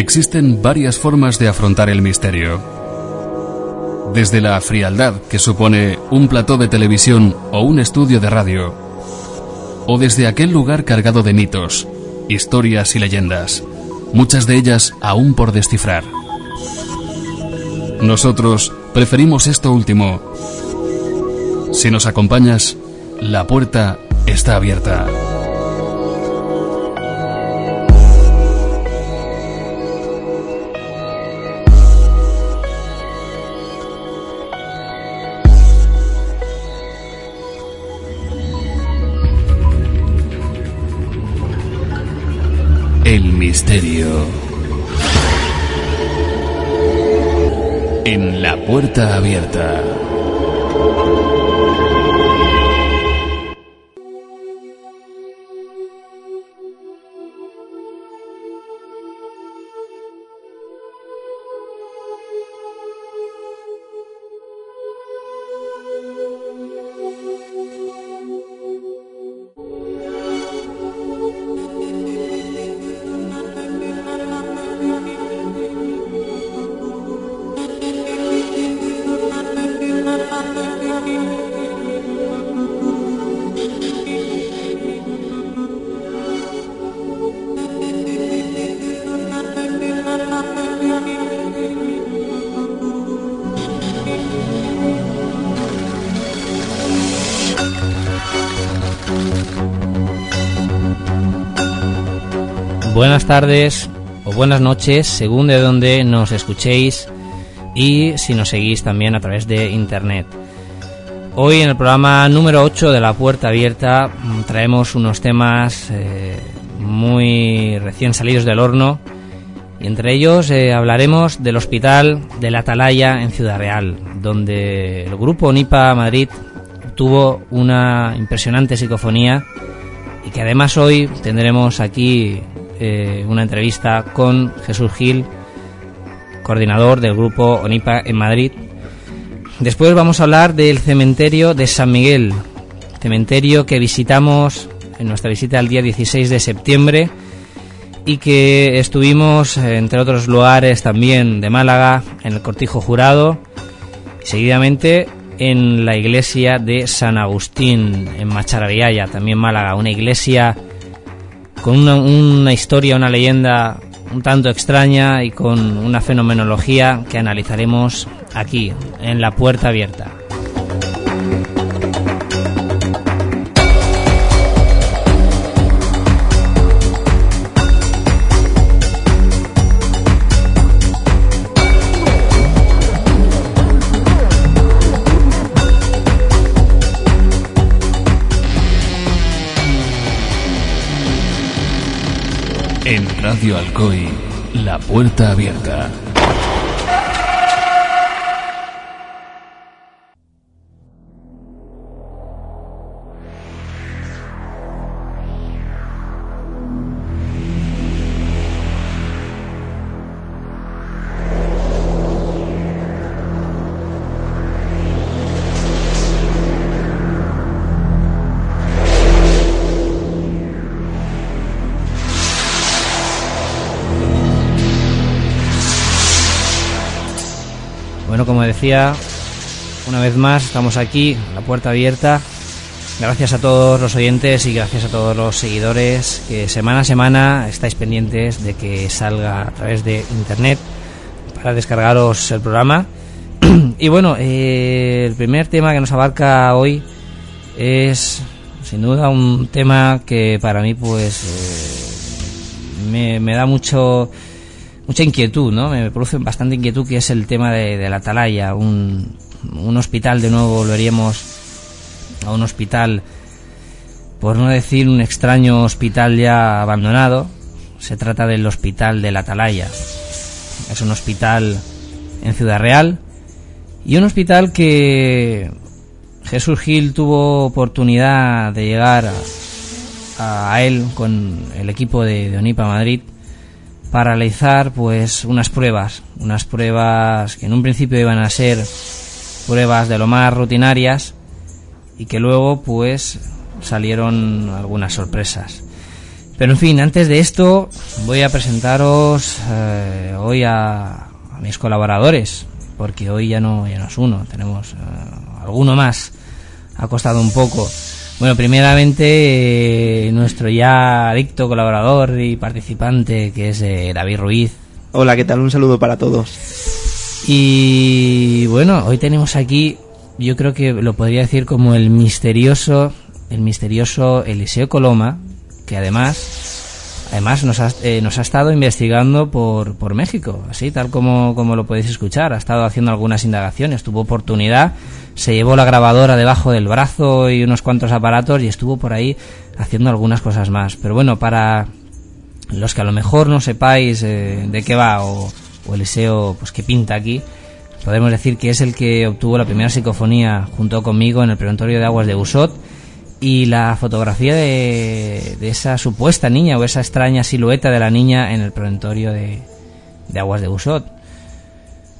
Existen varias formas de afrontar el misterio. Desde la frialdad que supone un plató de televisión o un estudio de radio, o desde aquel lugar cargado de mitos, historias y leyendas, muchas de ellas aún por descifrar. Nosotros preferimos esto último. Si nos acompañas, la puerta está abierta. En la puerta abierta. Tardes o buenas noches, según de dónde nos escuchéis y si nos seguís también a través de internet. Hoy en el programa número 8 de La Puerta Abierta mm, traemos unos temas eh, muy recién salidos del horno y entre ellos eh, hablaremos del Hospital de la Atalaya en Ciudad Real, donde el grupo NIPA Madrid tuvo una impresionante psicofonía y que además hoy tendremos aquí eh, una entrevista con Jesús Gil, coordinador del grupo ONIPA en Madrid. Después vamos a hablar del cementerio de San Miguel, cementerio que visitamos en nuestra visita el día 16 de septiembre y que estuvimos, entre otros lugares también de Málaga, en el Cortijo Jurado, seguidamente en la iglesia de San Agustín, en Macharabiaya, también Málaga, una iglesia con una, una, historia, una leyenda un tanto extraña y con una fenomenología que analizaremos aquí, en la puerta abierta. Radio Alcoy, la puerta abierta. Una vez más estamos aquí, la puerta abierta. Gracias a todos los oyentes y gracias a todos los seguidores que semana a semana estáis pendientes de que salga a través de internet para descargaros el programa. y bueno, eh, el primer tema que nos abarca hoy es sin duda un tema que para mí pues eh, me da mucho mucha inquietud, ¿no? Me produce bastante inquietud que es el tema de, la atalaya, un, un, hospital, de nuevo volveríamos a un hospital, por no decir un extraño hospital ya abandonado, se trata del hospital de la atalaya. Es un hospital en Ciudad Real y un hospital que Jesús Gil tuvo oportunidad de llegar a, a él con el equipo de, de Onipa Madrid para realizar pues unas pruebas, unas pruebas que en un principio iban a ser pruebas de lo más rutinarias y que luego pues salieron algunas sorpresas. Pero en fin, antes de esto voy a presentaros eh, hoy a, mis colaboradores, porque hoy ya no, ya no es uno, tenemos eh, alguno más. Ha costado un poco. Bueno, primeramente eh, nuestro ya adicto colaborador y participante, que es David Ruiz. Hola, ¿qué tal? Un saludo para todos. Y bueno, hoy tenemos aquí, yo creo que lo podría decir como el misterioso, el misterioso Eliseo Coloma, que además además nos ha, eh, nos ha estado investigando por, por México, así tal como, como lo podéis escuchar. Ha estado haciendo algunas indagaciones, tuvo oportunidad, se llevó la grabadora debajo del brazo y unos cuantos aparatos y estuvo por ahí haciendo algunas cosas más. Pero bueno, para los que a lo mejor no sepáis eh, de qué va o, o Eliseo pues qué pinta aquí, podemos decir que es el que obtuvo la primera psicofonía junto conmigo en el preventorio de aguas de Usot y la fotografía de, esa supuesta niña o esa extraña silueta de la niña en el promontorio de, Aguas de Usot.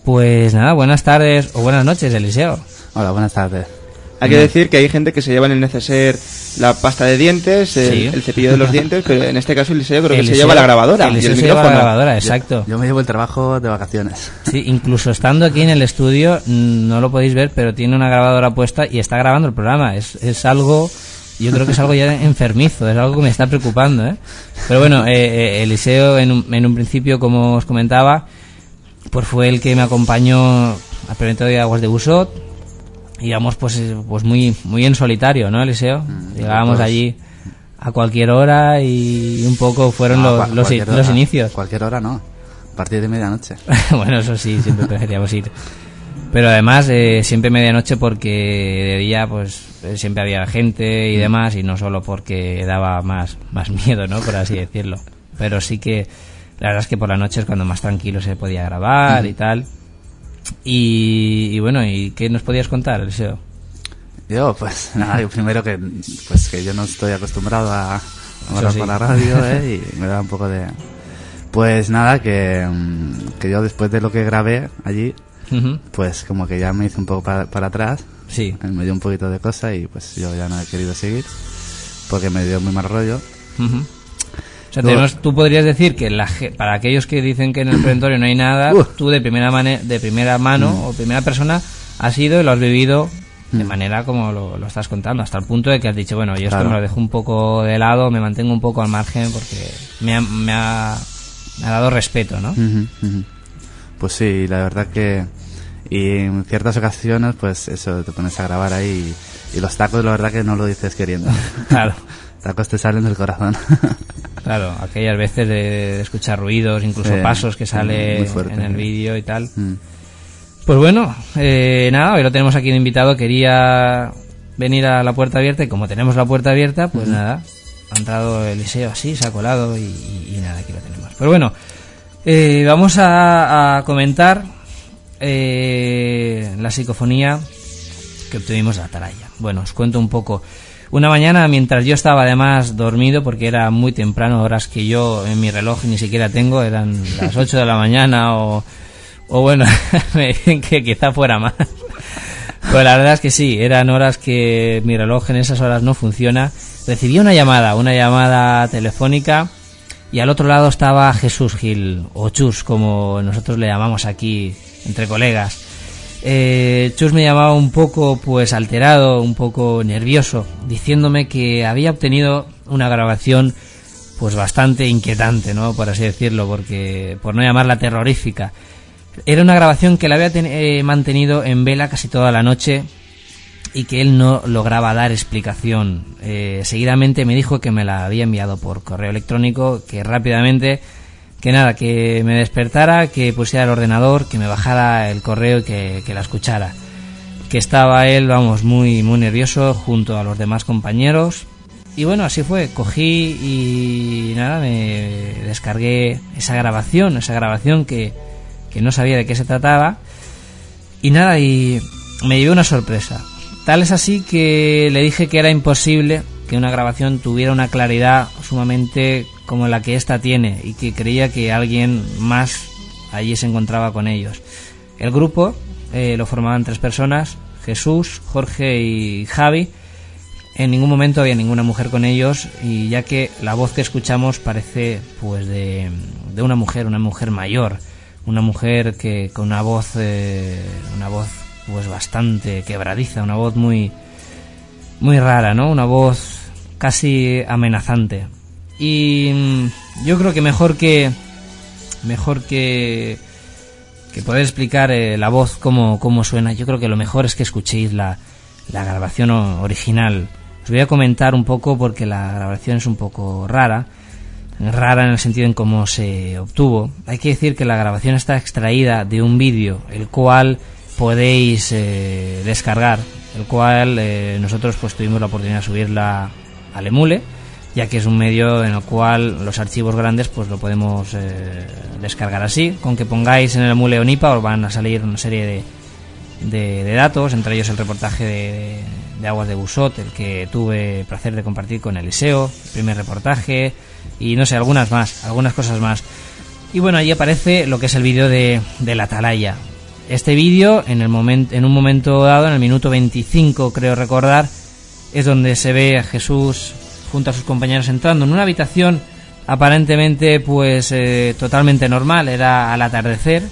Pues nada, buenas tardes o buenas noches, Eliseo. Hola, buenas tardes. Hay que decir que hay gente que se lleva en el neceser la pasta de dientes, el, cepillo de los dientes, pero en este caso Eliseo creo que se lleva la grabadora. Eliseo se lleva la grabadora, exacto. Yo, me llevo el trabajo de vacaciones. Sí, incluso estando aquí en el estudio, no lo podéis ver, pero tiene una grabadora puesta y está grabando el programa. Es, es algo yo creo que es algo ya enfermizo, es algo que me está preocupando. ¿eh? Pero bueno, eh, eh, Eliseo en un, en un principio, como os comentaba, pues fue el que me acompañó al evento de Aguas de Busot. Íbamos pues, eh, pues muy, muy en solitario, ¿no, Eliseo? Mm, Llegábamos pues allí a cualquier hora y un poco fueron los, los, los inicios. Cualquier hora no, a partir de medianoche. bueno, eso sí, siempre preferíamos ir. Pero además eh, siempre medianoche porque de día pues eh, siempre había gente y mm. demás y no solo porque daba más, más miedo, ¿no? Por así decirlo. Pero sí que la verdad es que por la noche es cuando más tranquilo se podía grabar y mm. tal. Y, bueno, ¿y qué nos podías contar, Eliseo? Yo, pues nada, primero que, pues, que yo no estoy acostumbrado a hablar por la radio ¿eh? y me da un poco de... Pues nada, que, mm, que yo después de lo que grabé allí, pues como que ya me hice un poco para, atrás. Sí. Me dio un poquito de cosa y pues yo ya no he querido seguir porque me dio muy mal rollo. O sea, tú podrías decir que la, para aquellos que dicen que en el preventorio no hay nada, tú de primera, de primera mano mm. o primera persona has ido y lo has vivido de mm. manera como lo, estás contando, hasta el punto de que has dicho, bueno, yo esto me lo dejo un poco de lado, me mantengo un poco al margen porque me ha, me ha, dado respeto, ¿no? Pues sí, la verdad que y en ciertas ocasiones, pues eso, te pones a grabar ahí y, los tacos, la verdad que no lo dices queriendo. Claro. tacos te salen del corazón. claro, aquellas veces de, escuchar ruidos, incluso pasos que sale en el vídeo y tal. Mm. Pues bueno, eh, nada, hoy lo tenemos aquí de invitado. Quería venir a la puerta abierta y como tenemos la puerta abierta, pues nada, ha entrado Eliseo así, se ha colado y, nada, aquí lo tenemos. Pero bueno, eh, vamos a comentar eh, la psicofonía que obtuvimos de Atalaya. Bueno, os cuento un poco. Una mañana, mientras yo estaba además dormido, porque era muy temprano, horas que yo en mi reloj ni siquiera tengo, eran las 8 de la mañana o, o bueno, que quizá fuera más. Pues la verdad es que sí, eran horas que mi reloj en esas horas no funciona. Recibí una llamada, una llamada telefónica y al otro lado estaba Jesús Gil, o Chus, como nosotros le llamamos aquí entre colegas. Eh, Chus me llamaba un poco pues alterado, un poco nervioso, diciéndome que había obtenido una grabación pues bastante inquietante, ¿no? Por así decirlo, porque por no llamarla terrorífica. Era una grabación que la había eh, mantenido en vela casi toda la noche y que él no lograba dar explicación. Eh, seguidamente me dijo que me la había enviado por correo electrónico, que rápidamente que nada, que me despertara, que pusiera el ordenador, que me bajara el correo y que, la escuchara. Que estaba él, vamos, muy, muy nervioso junto a los demás compañeros. Y bueno, así fue, cogí y nada, me descargué esa grabación, esa grabación que, que no sabía de qué se trataba. Y nada, y me llevé una sorpresa. Tal es así que le dije que era imposible que una grabación tuviera una claridad sumamente como la que ésta tiene y que creía que alguien más allí se encontraba con ellos. El grupo eh, lo formaban tres personas, Jesús, Jorge y Javi, en ningún momento había ninguna mujer con ellos y ya que la voz que escuchamos parece pues de, de una mujer, una mujer mayor, una mujer que con una voz, eh, una voz pues bastante quebradiza, una voz muy, muy rara, ¿no? Una voz casi amenazante. Y mm, yo creo que mejor que, mejor que, que poder explicar eh, la voz cómo, cómo suena, yo creo que lo mejor es que escuchéis la, la grabación original. Os voy a comentar un poco porque la grabación es un poco rara rara en el sentido en cómo se obtuvo. Hay que decir que la grabación está extraída de un vídeo, el cual podéis eh, descargar, el cual eh, nosotros pues tuvimos la oportunidad de subirla al Emule, ya que es un medio en el cual los archivos grandes pues lo podemos eh, descargar así. Con que pongáis en el Emule Onipa os van a salir una serie de, de, datos, entre ellos el reportaje de, de Aguas de Busot, el que tuve placer de compartir con Eliseo, el primer reportaje, y no sé, algunas más, algunas cosas más. Y bueno, allí aparece lo que es el vídeo de, de la atalaya. Este vídeo, en, el en un momento dado, en el minuto 25 creo recordar, es donde se ve a Jesús junto a sus compañeros entrando en una habitación aparentemente pues eh, totalmente normal, era al atardecer.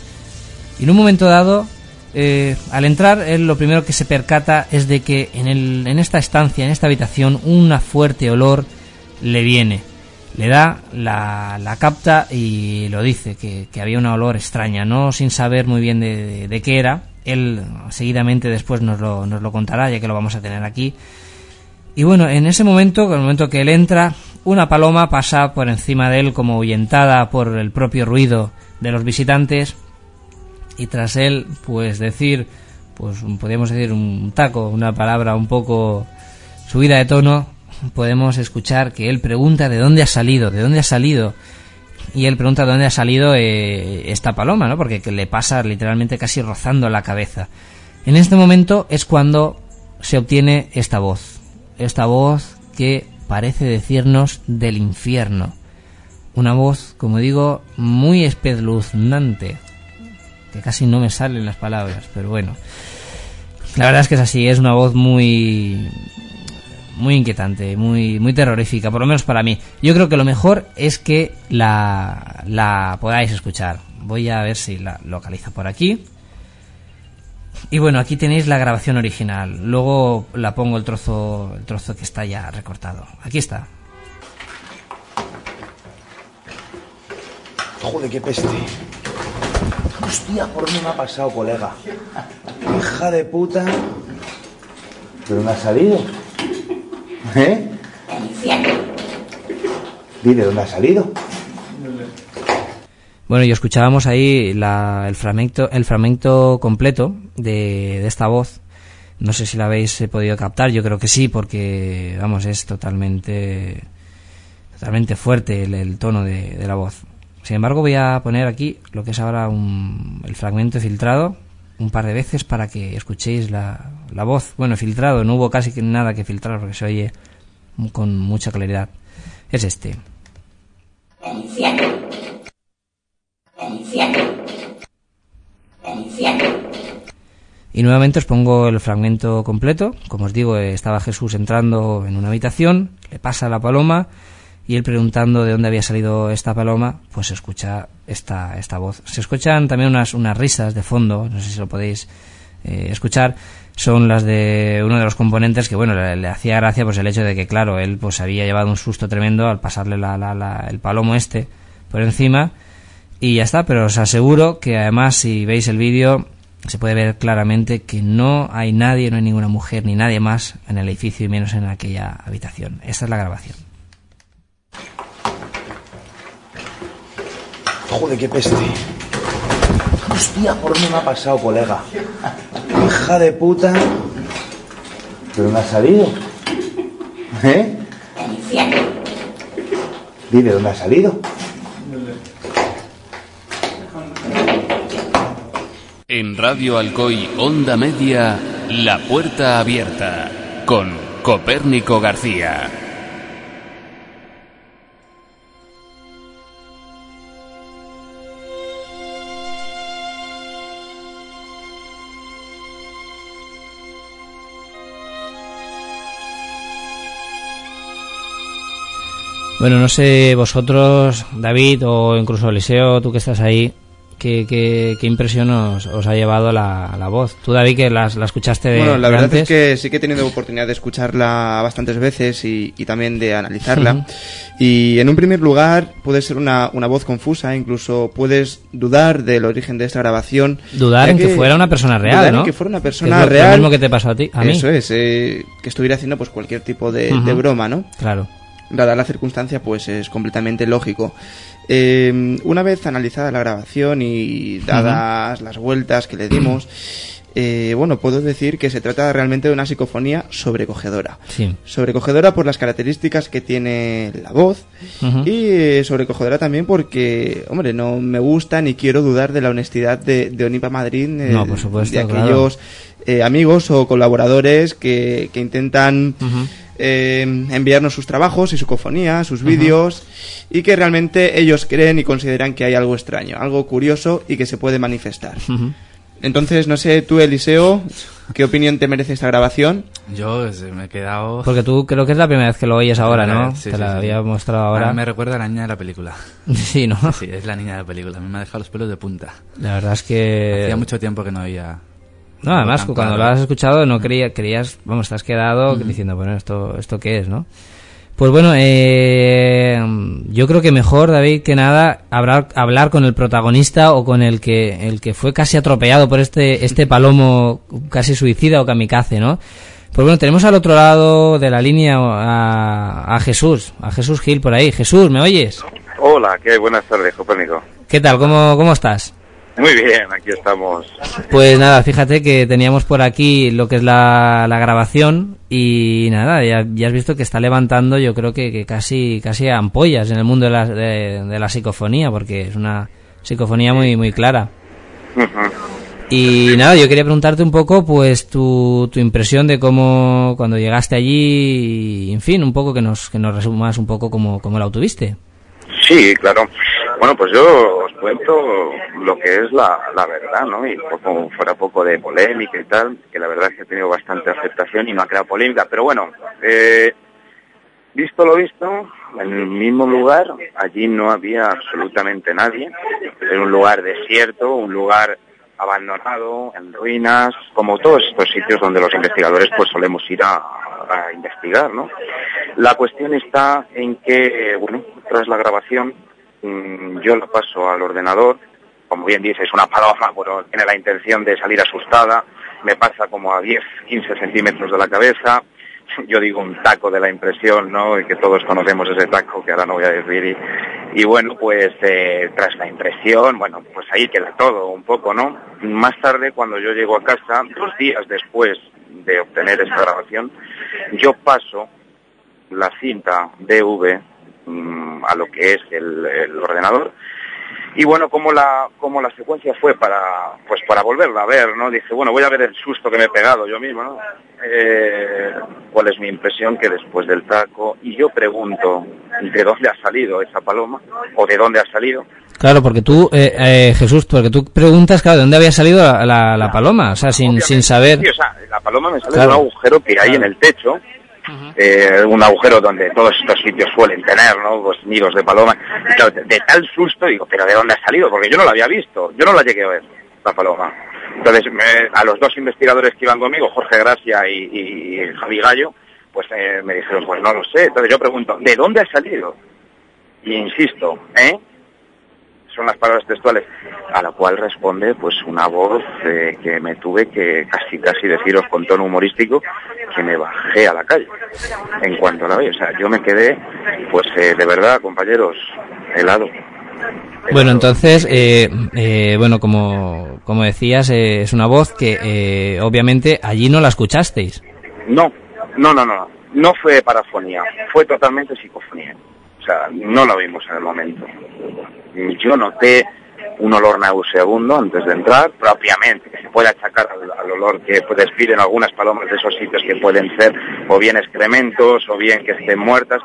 Y en un momento dado, eh, al entrar, él lo primero que se percata es de que en, el, en esta estancia, en esta habitación, una fuerte olor le viene le da, la, la capta y lo dice, que, había una olor extraña, no sin saber muy bien de, qué era. Él seguidamente después nos lo, nos lo contará, ya que lo vamos a tener aquí. Y bueno, en ese momento, en el momento que él entra, una paloma pasa por encima de él como ahuyentada por el propio ruido de los visitantes y tras él, pues decir, pues podríamos decir un taco, una palabra un poco subida de tono, podemos escuchar que él pregunta de dónde ha salido, de dónde ha salido. Y él pregunta de dónde ha salido eh, esta paloma, ¿no? Porque le pasa literalmente casi rozando la cabeza. En este momento es cuando se obtiene esta voz. Esta voz que parece decirnos del infierno. Una voz, como digo, muy espeluznante. Que casi no me salen las palabras, pero bueno. La verdad es que es así, es una voz muy muy inquietante, muy, muy terrorífica, por lo menos para mí. Yo creo que lo mejor es que la, la podáis escuchar. Voy a ver si la localizo por aquí. Y bueno, aquí tenéis la grabación original. Luego la pongo el trozo, el trozo que está ya recortado. Aquí está. Joder, qué peste. Hostia, por dónde me ha pasado, colega. Hija de puta. Pero me ha salido. ¿Eh? Dile dónde ha salido. Bueno, y escuchábamos ahí el fragmento, el fragmento completo de, esta voz. No sé si la habéis eh, podido captar, yo creo que sí, porque vamos, es totalmente, totalmente fuerte el, tono de, la voz. Sin embargo, voy a poner aquí lo que es ahora un, el fragmento filtrado un par de veces para que escuchéis la, la voz. Bueno, filtrado, no hubo casi nada que filtrar porque se oye con mucha claridad. Es este. Y nuevamente os pongo el fragmento completo. Como os digo, estaba Jesús entrando en una habitación, le pasa la paloma y él preguntando de dónde había salido esta paloma, pues se escucha esta, esta voz. Se escuchan también unas, unas risas de fondo, no sé si lo podéis eh, escuchar, son las de uno de los componentes que, bueno, le, hacía gracia pues el hecho de que, claro, él pues había llevado un susto tremendo al pasarle la, la, el palomo este por encima y ya está, pero os aseguro que además si veis el vídeo se puede ver claramente que no hay nadie, no hay ninguna mujer ni nadie más en el edificio y menos en aquella habitación. Esta es la grabación. Joder, qué peste. Hostia, por dónde me ha pasado, colega. Hija de puta. Pero me ha salido. ¿Eh? Dile dónde ha salido. En Radio Alcoy Onda Media, La Puerta Abierta, con Copérnico García. Bueno, no sé vosotros, David, o incluso Eliseo, tú que estás ahí, ¿Qué, qué, impresión os, ha llevado la, la, voz? Tú, David, que la, la escuchaste de Bueno, la verdad es que sí que he tenido oportunidad de escucharla bastantes veces y, y también de analizarla. Y en un primer lugar puede ser una, una, voz confusa, incluso puedes dudar del origen de esta grabación. Dudar en que, fuera una persona real, ¿no? En que fuera una persona real. Lo mismo que te pasó a ti, a mí. Eso es, eh, que estuviera haciendo pues cualquier tipo de, de broma, ¿no? Claro. Dada la circunstancia, pues es completamente lógico. Eh, una vez analizada la grabación y dadas las vueltas que le dimos, eh, bueno, puedo decir que se trata realmente de una psicofonía sobrecogedora. Sí. Sobrecogedora por las características que tiene la voz y eh, sobrecogedora también porque, hombre, no me gusta ni quiero dudar de la honestidad de, de Onipa Madrid, no, por supuesto, de aquellos amigos o colaboradores que, que intentan eh, enviarnos sus trabajos y su cofonía, sus vídeos, y que realmente ellos creen y consideran que hay algo extraño, algo curioso y que se puede manifestar. Entonces, no sé, tú, Eliseo, ¿qué opinión te merece esta grabación? Yo me he quedado... Porque tú creo que es la primera vez que lo oyes ahora, ¿no? te la había mostrado ahora. me recuerda a la niña de la película. Sí, ¿no? Sí, es la niña de la película. A mí me ha dejado los pelos de punta. La verdad es que... Hacía mucho tiempo que no oía no, además, cuando lo has escuchado, no creía, creías, vamos, te has quedado diciendo, bueno, ¿esto, ¿esto qué es, no? Pues bueno, eh, yo creo que mejor, David, que nada, hablar, hablar con el protagonista o con el que, el que fue casi atropellado por este, este palomo casi suicida o kamikaze, ¿no? Pues bueno, tenemos al otro lado de la línea a, a Jesús, a Jesús Gil por ahí. Jesús, ¿me oyes? Hola, qué buenas tardes, Copérnico. ¿Qué tal? ¿Cómo, cómo estás? Muy bien, aquí estamos. Pues nada, fíjate que teníamos por aquí lo que es la, grabación y nada, ya, has visto que está levantando yo creo que, casi casi ampollas en el mundo de la, de, la psicofonía, porque es una psicofonía muy, muy clara. Y nada, yo quería preguntarte un poco, pues, tu, tu impresión de cómo, cuando llegaste allí, y, en fin, un poco que nos, que nos resumas un poco cómo, cómo la obtuviste. Sí, claro. Bueno, pues yo os cuento lo que es la, la verdad, ¿no? Y como fuera poco de polémica y tal, que la verdad es que ha tenido bastante aceptación y no ha creado polémica. Pero bueno, eh, visto lo visto, en el mismo lugar, allí no había absolutamente nadie. Era un lugar desierto, un lugar abandonado, en ruinas, como todos estos sitios donde los investigadores pues solemos ir a, a investigar, ¿no? La cuestión está en que, bueno, tras la grabación Mm, yo lo paso al ordenador, como bien dices, una paloma, bueno, tiene la intención de salir asustada, me pasa como a 10, 15 centímetros de la cabeza, yo digo un taco de la impresión, ¿no? Y que todos conocemos ese taco, que ahora no voy a decir, y, bueno, pues eh, tras la impresión, bueno, pues ahí queda todo un poco, ¿no? Más tarde, cuando yo llego a casa, dos días después de obtener esta grabación, yo paso la cinta DV Mm, a lo que es el, ordenador. Y bueno como la como la secuencia fue para pues para volverla a ver no dice bueno voy a ver el susto que me he pegado yo mismo no eh, cuál es mi impresión que después del taco y yo pregunto de dónde ha salido esa paloma o de dónde ha salido Claro, porque tú, eh, eh, Jesús, porque tú preguntas, claro, ¿de dónde había salido la, la, paloma? O sea, sin, sin saber... Sí, o sea, la paloma me sale de un agujero que hay en el techo, eh, un agujero donde todos estos sitios suelen tener, ¿no? Pues nidos de paloma. de, tal susto digo, pero ¿de dónde ha salido? Porque yo no la había visto, yo no la llegué a ver, la paloma. Entonces, a los dos investigadores que iban conmigo, Jorge Gracia y, Javi Gallo, pues eh, me dijeron, pues no lo sé. Entonces yo pregunto, ¿de dónde ha salido? Y insisto, ¿eh? Son las palabras textuales, a la cual responde pues una voz eh, que me tuve que casi casi deciros con tono humorístico que me bajé a la calle en cuanto la vi. O sea, yo me quedé, pues eh, de verdad, compañeros, helado. Bueno, entonces, eh, bueno, como, como decías, es una voz que obviamente allí no la escuchasteis. No, no, no, no. No fue parafonía, fue totalmente psicofonía. O sea, no la vimos en el momento yo noté un olor nauseabundo antes de entrar, propiamente, que se puede achacar al, olor que despiden algunas palomas de esos sitios que pueden ser o bien excrementos o bien que estén muertas,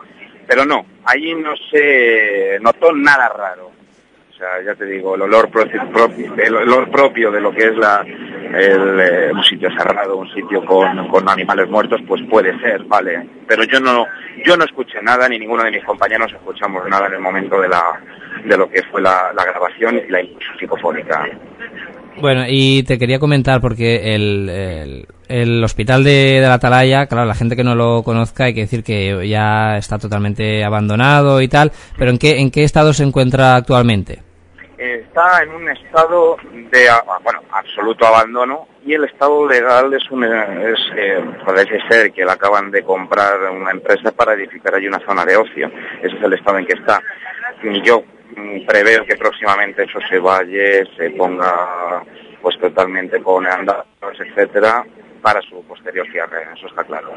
pero no, allí no se notó nada raro. O sea, ya te digo, el olor propio, el olor propio de lo que es la, eh, un sitio cerrado, un sitio con, con, animales muertos, pues puede ser, vale. Pero yo no, yo no escuché nada, ni ninguno de mis compañeros escuchamos nada en el momento de la, de lo que fue la, grabación y la impulsión psicofónica. Bueno, y te quería comentar porque el, el, hospital de, de, la Atalaya, claro, la gente que no lo conozca hay que decir que ya está totalmente abandonado y tal, pero ¿en qué, en qué estado se encuentra actualmente? Está en un estado de, bueno, absoluto abandono y el estado legal es un, es, eh, parece ser que la acaban de comprar una empresa para edificar allí una zona de ocio. Ese es el estado en que está. Yo preveo que próximamente eso se vaya, se ponga pues totalmente con andados, etcétera, para su posterior cierre, eso está claro.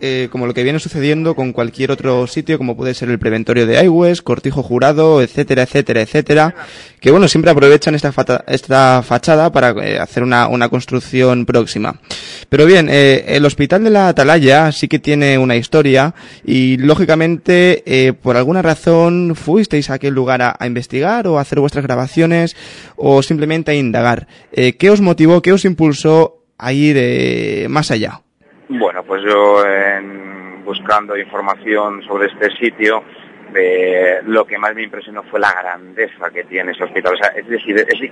Eh, como lo que viene sucediendo con cualquier otro sitio, como puede ser el preventorio de Aigües, Cortijo Jurado, etcétera, etcétera, etcétera, que bueno, siempre aprovechan esta, esta fachada para eh, hacer una, una, construcción próxima. Pero bien, eh, el Hospital de la Atalaya sí que tiene una historia y lógicamente eh, por alguna razón fuisteis a aquel lugar a, a, investigar o a hacer vuestras grabaciones o simplemente a indagar. Eh, ¿Qué os motivó, qué os impulsó a ir eh, más allá? Bueno, pues yo en, buscando información sobre este sitio, eh, lo que más me impresionó fue la grandeza que tiene ese hospital. O sea, es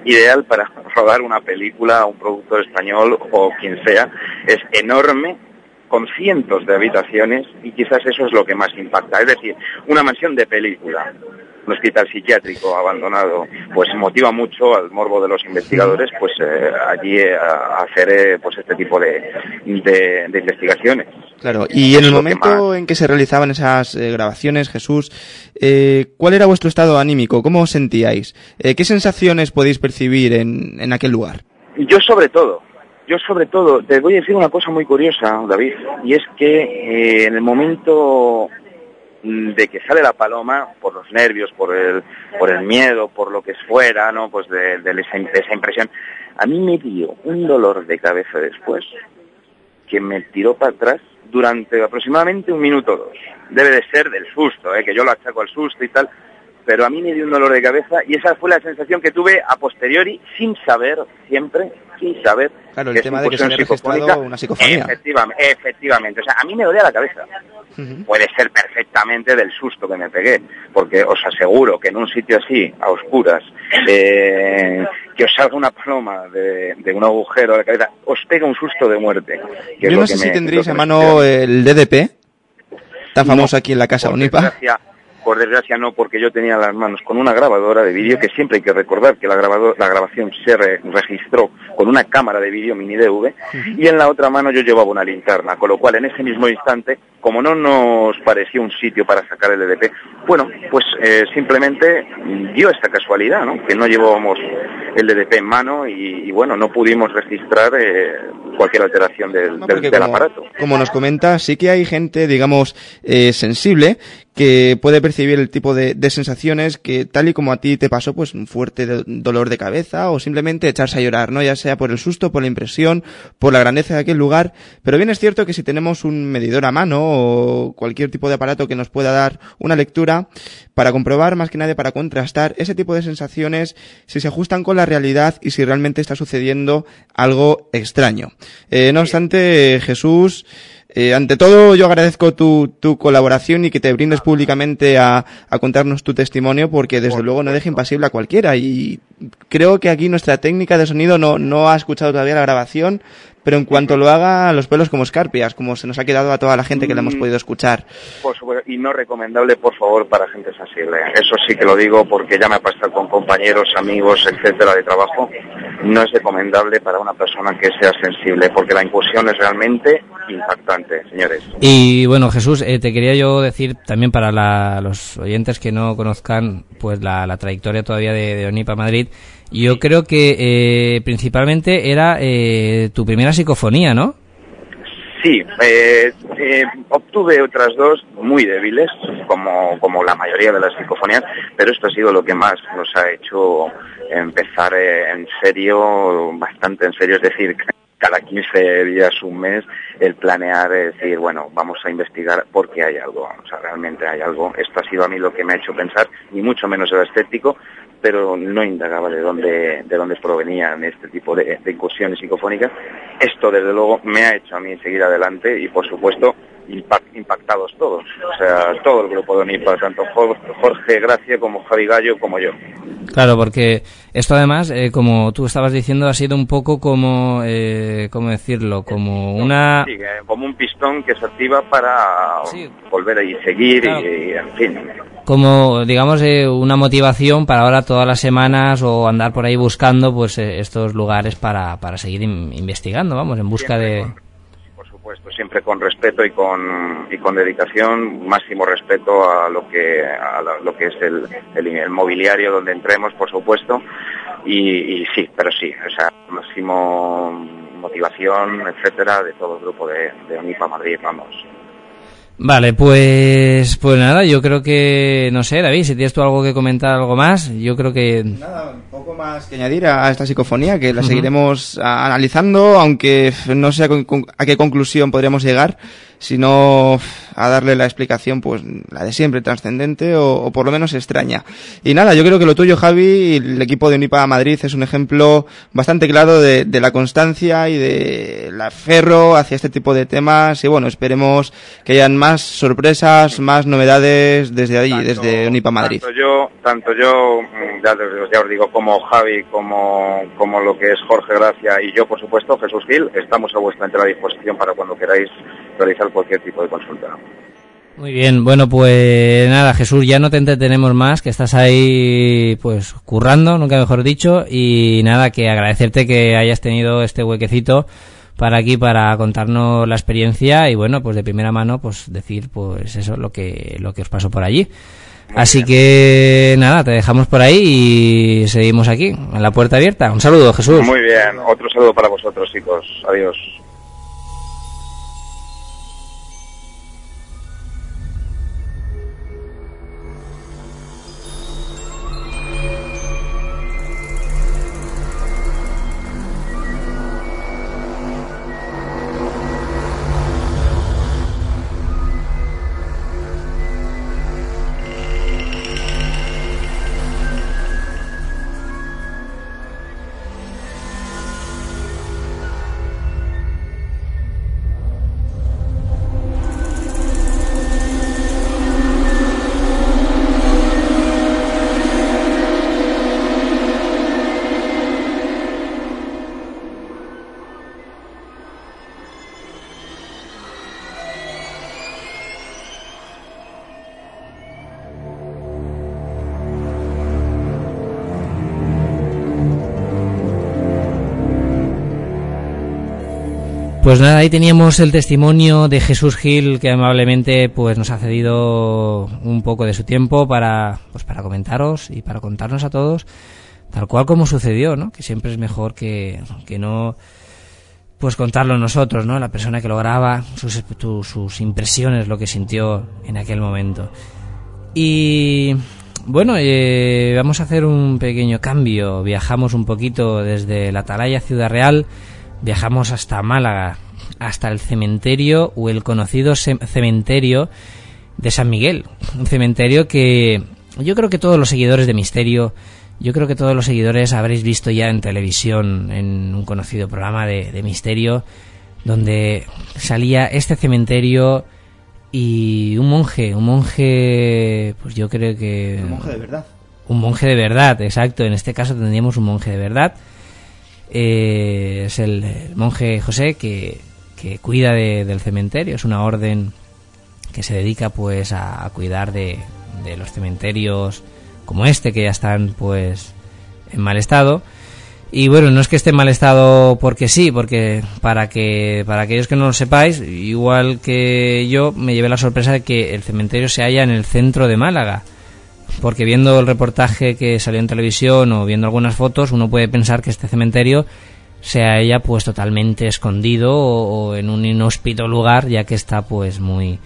ideal para rodar una película, un productor español o quien sea. Es enorme, con cientos de habitaciones y quizás eso es lo que más impacta. Es decir, una mansión de película un hospital psiquiátrico abandonado, pues motiva mucho al morbo de los investigadores, pues eh, allí eh, a hacer eh, pues este tipo de, de, de, investigaciones. Claro, y en el momento en que se realizaban esas eh, grabaciones, Jesús, ¿cuál era vuestro estado anímico? ¿Cómo os sentíais? ¿Qué sensaciones podéis percibir en, en aquel lugar? Yo sobre todo, yo sobre todo, te voy a decir una cosa muy curiosa, David, y es que eh, en el momento de que sale la paloma por los nervios, por el, por el miedo, por lo que fuera, ¿no? Pues de, esa, esa impresión. A mí me dio un dolor de cabeza después que me tiró para atrás durante aproximadamente un minuto o dos. Debe de ser del susto, ¿eh? que yo lo achaco al susto y tal, pero a mí me dio un dolor de cabeza y esa fue la sensación que tuve a posteriori, sin saber, siempre, sin saber. Claro, el tema de que se registrado una psicofonía. Efectivamente, efectivamente, o sea, a mí me dolía la cabeza. Uh -huh. Puede ser perfectamente del susto que me pegué, porque os aseguro que en un sitio así, a oscuras, eh, que os salga una paloma de, de, un agujero de la cabeza, os pega un susto de muerte. Yo no sé si me, tendréis a mano el DDP, tan famoso no, aquí en la casa Unipa. Por desgracia no, porque yo tenía las manos con una grabadora de vídeo, que siempre hay que recordar que la, grabador, la grabación se re, registró con una cámara de vídeo mini DV, y en la otra mano yo llevaba una linterna, con lo cual en ese mismo instante, como no nos parecía un sitio para sacar el EDP, bueno, pues eh, simplemente dio esta casualidad, ¿no? Que no llevábamos el EDP en mano y, y bueno, no pudimos registrar eh, cualquier alteración del, no, del, del como, aparato. Como nos comenta, sí que hay gente, digamos, eh, sensible que puede percibir el tipo de, de, sensaciones que tal y como a ti te pasó, pues un fuerte dolor de cabeza o simplemente echarse a llorar, ¿no? Ya sea por el susto, por la impresión, por la grandeza de aquel lugar. Pero bien es cierto que si tenemos un medidor a mano o cualquier tipo de aparato que nos pueda dar una lectura, para comprobar más que nada para contrastar ese tipo de sensaciones, si se ajustan con la realidad y si realmente está sucediendo algo extraño. Eh, no obstante, Jesús, eh, ante todo, yo agradezco tu, tu, colaboración y que te brindes públicamente a, a contarnos tu testimonio, porque desde luego no deja impasible a cualquiera. Y creo que aquí nuestra técnica de sonido no, no ha escuchado todavía la grabación, pero en cuanto lo haga, los pelos como escarpias, como se nos ha quedado a toda la gente que la hemos podido escuchar. Por supuesto, y no recomendable, por favor, para gente sensible. Eso sí que lo digo porque ya me ha pasado con compañeros, amigos, etcétera, de trabajo. No es recomendable para una persona que sea sensible, porque la incursión es realmente impactante, señores. Y bueno, Jesús, eh, te quería yo decir también para la, los oyentes que no conozcan pues la, la trayectoria todavía de, de Onipa Madrid, yo creo que eh, principalmente era eh, tu primera psicofonía, ¿no? Sí, eh, eh, obtuve otras dos muy débiles, como, como la mayoría de las psicofonías, pero esto ha sido lo que más nos ha hecho empezar eh, en serio, bastante en serio, es decir, cada 15 días, un mes, el planear, es decir, bueno, vamos a investigar porque hay algo, o sea, realmente hay algo. Esto ha sido a mí lo que me ha hecho pensar, ni mucho menos era escéptico, pero no indagaba de dónde, de dónde provenían este tipo de, de incursiones psicofónicas. Esto, desde luego, me ha hecho a mí seguir adelante y, por supuesto, impactados todos, o sea, todo el grupo de ONIPA, tanto Jorge Gracia como Javi Gallo como yo. Claro, porque esto además, eh, como tú estabas diciendo, ha sido un poco como, eh, ¿cómo decirlo? Como una... Sí, como un pistón que se activa para volver a seguir y, en fin. Como, digamos, eh, una motivación para ahora todas las semanas o andar por ahí buscando pues eh, estos lugares para, para seguir investigando, vamos, en busca de supuesto, siempre con respeto y con, y con dedicación, máximo respeto a lo que, a lo que es el, el, mobiliario donde entremos, por supuesto, y, sí, pero sí, o sea, máximo motivación, etcétera, de todo el grupo de, de UNIPA Madrid, vamos. Vale, pues pues nada, yo creo que, no sé, David, si tienes tú algo que comentar, algo más, yo creo que... Nada, poco más que añadir a esta psicofonía, que la seguiremos analizando, aunque no sé a qué conclusión podríamos llegar, sino a darle la explicación, pues la de siempre, trascendente o, por lo menos extraña. Y nada, yo creo que lo tuyo, Javi, y el equipo de Unipa Madrid es un ejemplo bastante claro de, de la constancia y de la ferro hacia este tipo de temas. Y bueno, esperemos que hayan más sorpresas, más novedades desde ahí, desde Unipa Madrid. Tanto yo, tanto yo, mm, ya, ya os digo, como Javi, como, como lo que es Jorge Gracia y yo, por supuesto, Jesús Gil, estamos a vuestra entera disposición para cuando queráis realizar cualquier tipo de consulta. Muy bien, bueno, pues nada, Jesús, ya no te entretenemos más, que estás ahí, pues, currando, nunca mejor dicho, y nada, que agradecerte que hayas tenido este huequecito para aquí, para contarnos la experiencia y bueno, pues de primera mano, pues decir, pues eso, lo que, lo que os pasó por allí. Así que nada, te dejamos por ahí y seguimos aquí, en la puerta abierta. Un saludo, Jesús. Muy bien, otro saludo para vosotros, chicos. Adiós. Pues nada, ahí teníamos el testimonio de Jesús Gil que amablemente pues nos ha cedido un poco de su tiempo para pues para comentaros y para contarnos a todos tal cual como sucedió, ¿no? Que siempre es mejor que, que no pues contarlo nosotros, ¿no? La persona que lo graba, sus, sus impresiones, lo que sintió en aquel momento. Y bueno, eh, vamos a hacer un pequeño cambio. Viajamos un poquito desde la Atalaya Ciudad Real viajamos hasta Málaga, hasta el cementerio o el conocido cementerio de San Miguel. Un cementerio que yo creo que todos los seguidores de Misterio, yo creo que todos los seguidores habréis visto ya en televisión, en un conocido programa de, Misterio, donde salía este cementerio y un monje, un monje, pues yo creo que... Un monje de verdad. Un monje de verdad, exacto. En este caso tendríamos un monje de verdad eh, es el, monje José que, cuida del cementerio, es una orden que se dedica pues a, cuidar de, de, los cementerios como este que ya están pues en mal estado. Y bueno no es que esté en mal estado porque sí porque para que para aquellos que no lo sepáis igual que yo me llevé la sorpresa de que el cementerio se halla en el centro de Málaga porque viendo el reportaje que salió en televisión o viendo algunas fotos, uno puede pensar que este cementerio se haya pues totalmente escondido o, en un inhóspito lugar, ya que está pues muy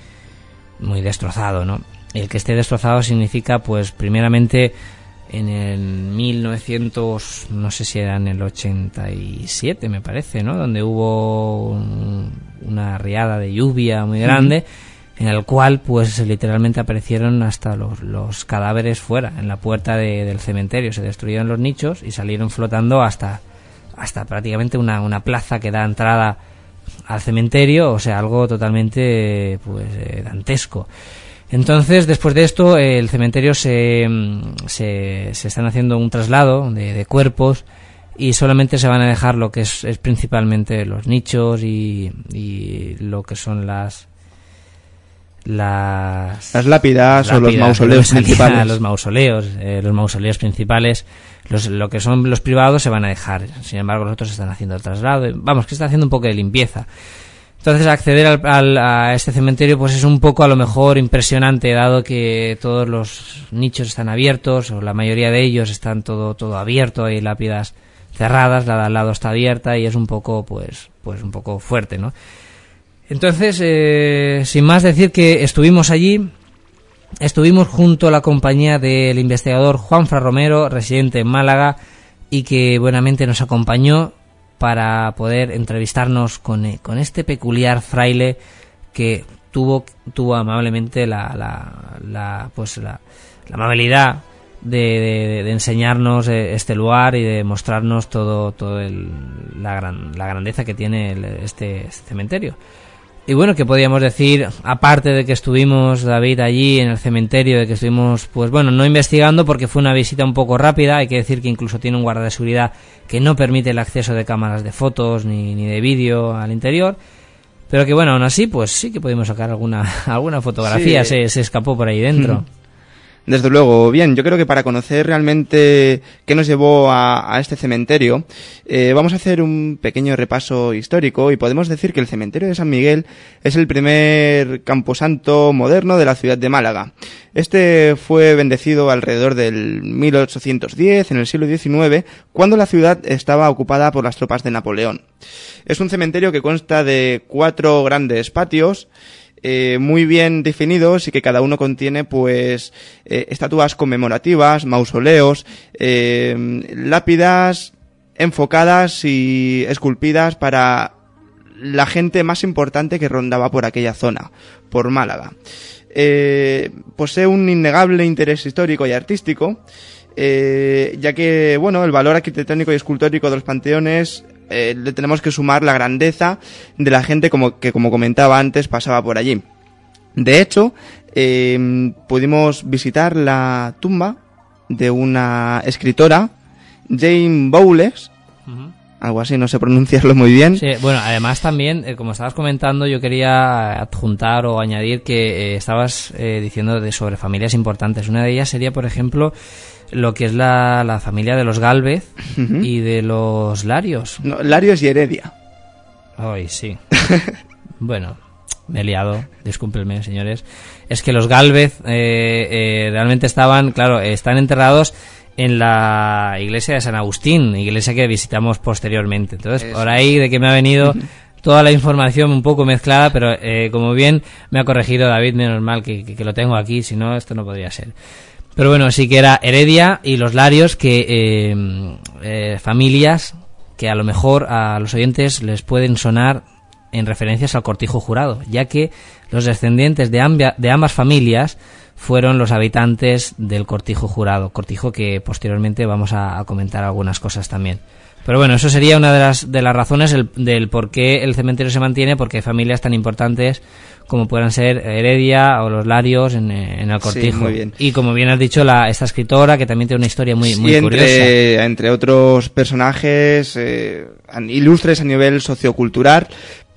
muy destrozado, ¿no? El que esté destrozado significa pues primeramente en el 1900, no sé si era en el 87, me parece, ¿no? Donde hubo una riada de lluvia muy grande, en el cual, pues, literalmente aparecieron hasta los, cadáveres fuera, en la puerta del cementerio. Se destruyeron los nichos y salieron flotando hasta, hasta prácticamente una, una plaza que da entrada al cementerio, o sea, algo totalmente, pues, eh, dantesco. Entonces, después de esto, el cementerio se, se, se están haciendo un traslado de, cuerpos y solamente se van a dejar lo que es, principalmente los nichos y, y, lo que son las las, las lápidas, o los mausoleos principales. Los mausoleos, eh, los mausoleos principales, los, lo que son los privados se van a dejar. Sin embargo, los otros están haciendo el traslado. Vamos, que está haciendo un poco de limpieza. Entonces acceder al, a este cementerio pues es un poco a lo mejor impresionante dado que todos los nichos están abiertos o la mayoría de ellos están todo todo abierto hay lápidas cerradas la de al lado está abierta y es un poco pues pues un poco fuerte no entonces eh, sin más decir que estuvimos allí estuvimos junto a la compañía del investigador Juan Fra Romero residente en Málaga y que buenamente nos acompañó para poder entrevistarnos con, eh, con este peculiar fraile que tuvo, tuvo amablemente la, la, la pues la, la amabilidad de, de, enseñarnos eh, este lugar y de mostrarnos todo, todo la, gran, la grandeza que tiene este, este cementerio. Y bueno, ¿qué podíamos decir? Aparte de que estuvimos, David, allí en el cementerio, de que estuvimos, pues bueno, no investigando porque fue una visita un poco rápida. Hay que decir que incluso tiene un guarda de seguridad que no permite el acceso de cámaras de fotos ni, ni de vídeo al interior. Pero que bueno, aún así, pues sí que pudimos sacar alguna, alguna fotografía, se, se escapó por ahí dentro. Desde luego, bien, yo creo que para conocer realmente qué nos llevó a, este cementerio, eh, vamos a hacer un pequeño repaso histórico y podemos decir que el cementerio de San Miguel es el primer camposanto moderno de la ciudad de Málaga. Este fue bendecido alrededor del 1810, en el siglo XIX, cuando la ciudad estaba ocupada por las tropas de Napoleón. Es un cementerio que consta de cuatro grandes patios, eh, muy bien definidos y que cada uno contiene pues eh, estatuas conmemorativas, mausoleos, eh, lápidas enfocadas y esculpidas para la gente más importante que rondaba por aquella zona, por Málaga. posee un innegable interés histórico y artístico, ya que, bueno, el valor arquitectónico y escultórico de los panteones eh, le tenemos que sumar la grandeza de la gente como, que, como comentaba antes, pasaba por allí. De hecho, em, pudimos visitar la tumba de una escritora, Jane Bowles, algo así, no sé pronunciarlo muy bien. Sí, bueno, además también, eh, como estabas comentando, yo quería adjuntar o añadir que eh, estabas diciendo de sobre familias importantes. Una de ellas sería, por ejemplo, lo que es la, la familia de los Galvez y de los Larios. Larios y Heredia. Ay, sí. bueno, me he liado, discúlpenme, señores. Es que los Galvez eh, eh, realmente estaban, claro, están enterrados en la iglesia de San Agustín, iglesia que visitamos posteriormente. Entonces, por ahí de que me ha venido toda la información un poco mezclada, pero eh, como bien me ha corregido David, menos mal que, que, lo tengo aquí, si no, esto no podría ser. Pero bueno, sí que era Heredia y los Larios, que eh, eh, familias que a lo mejor a los oyentes les pueden sonar en referencias al cortijo jurado, ya que los descendientes de, de ambas familias fueron los habitantes del cortijo jurado, cortijo que posteriormente vamos a, comentar algunas cosas también. Pero bueno, eso sería una de las, de las razones del por qué el cementerio se mantiene, porque hay familias tan importantes como puedan ser Heredia o los Larios en, en el Cortijo. Y como bien has dicho, la, esta escritora que también tiene una historia muy, muy entre, curiosa. Entre otros personajes eh, ilustres a nivel sociocultural,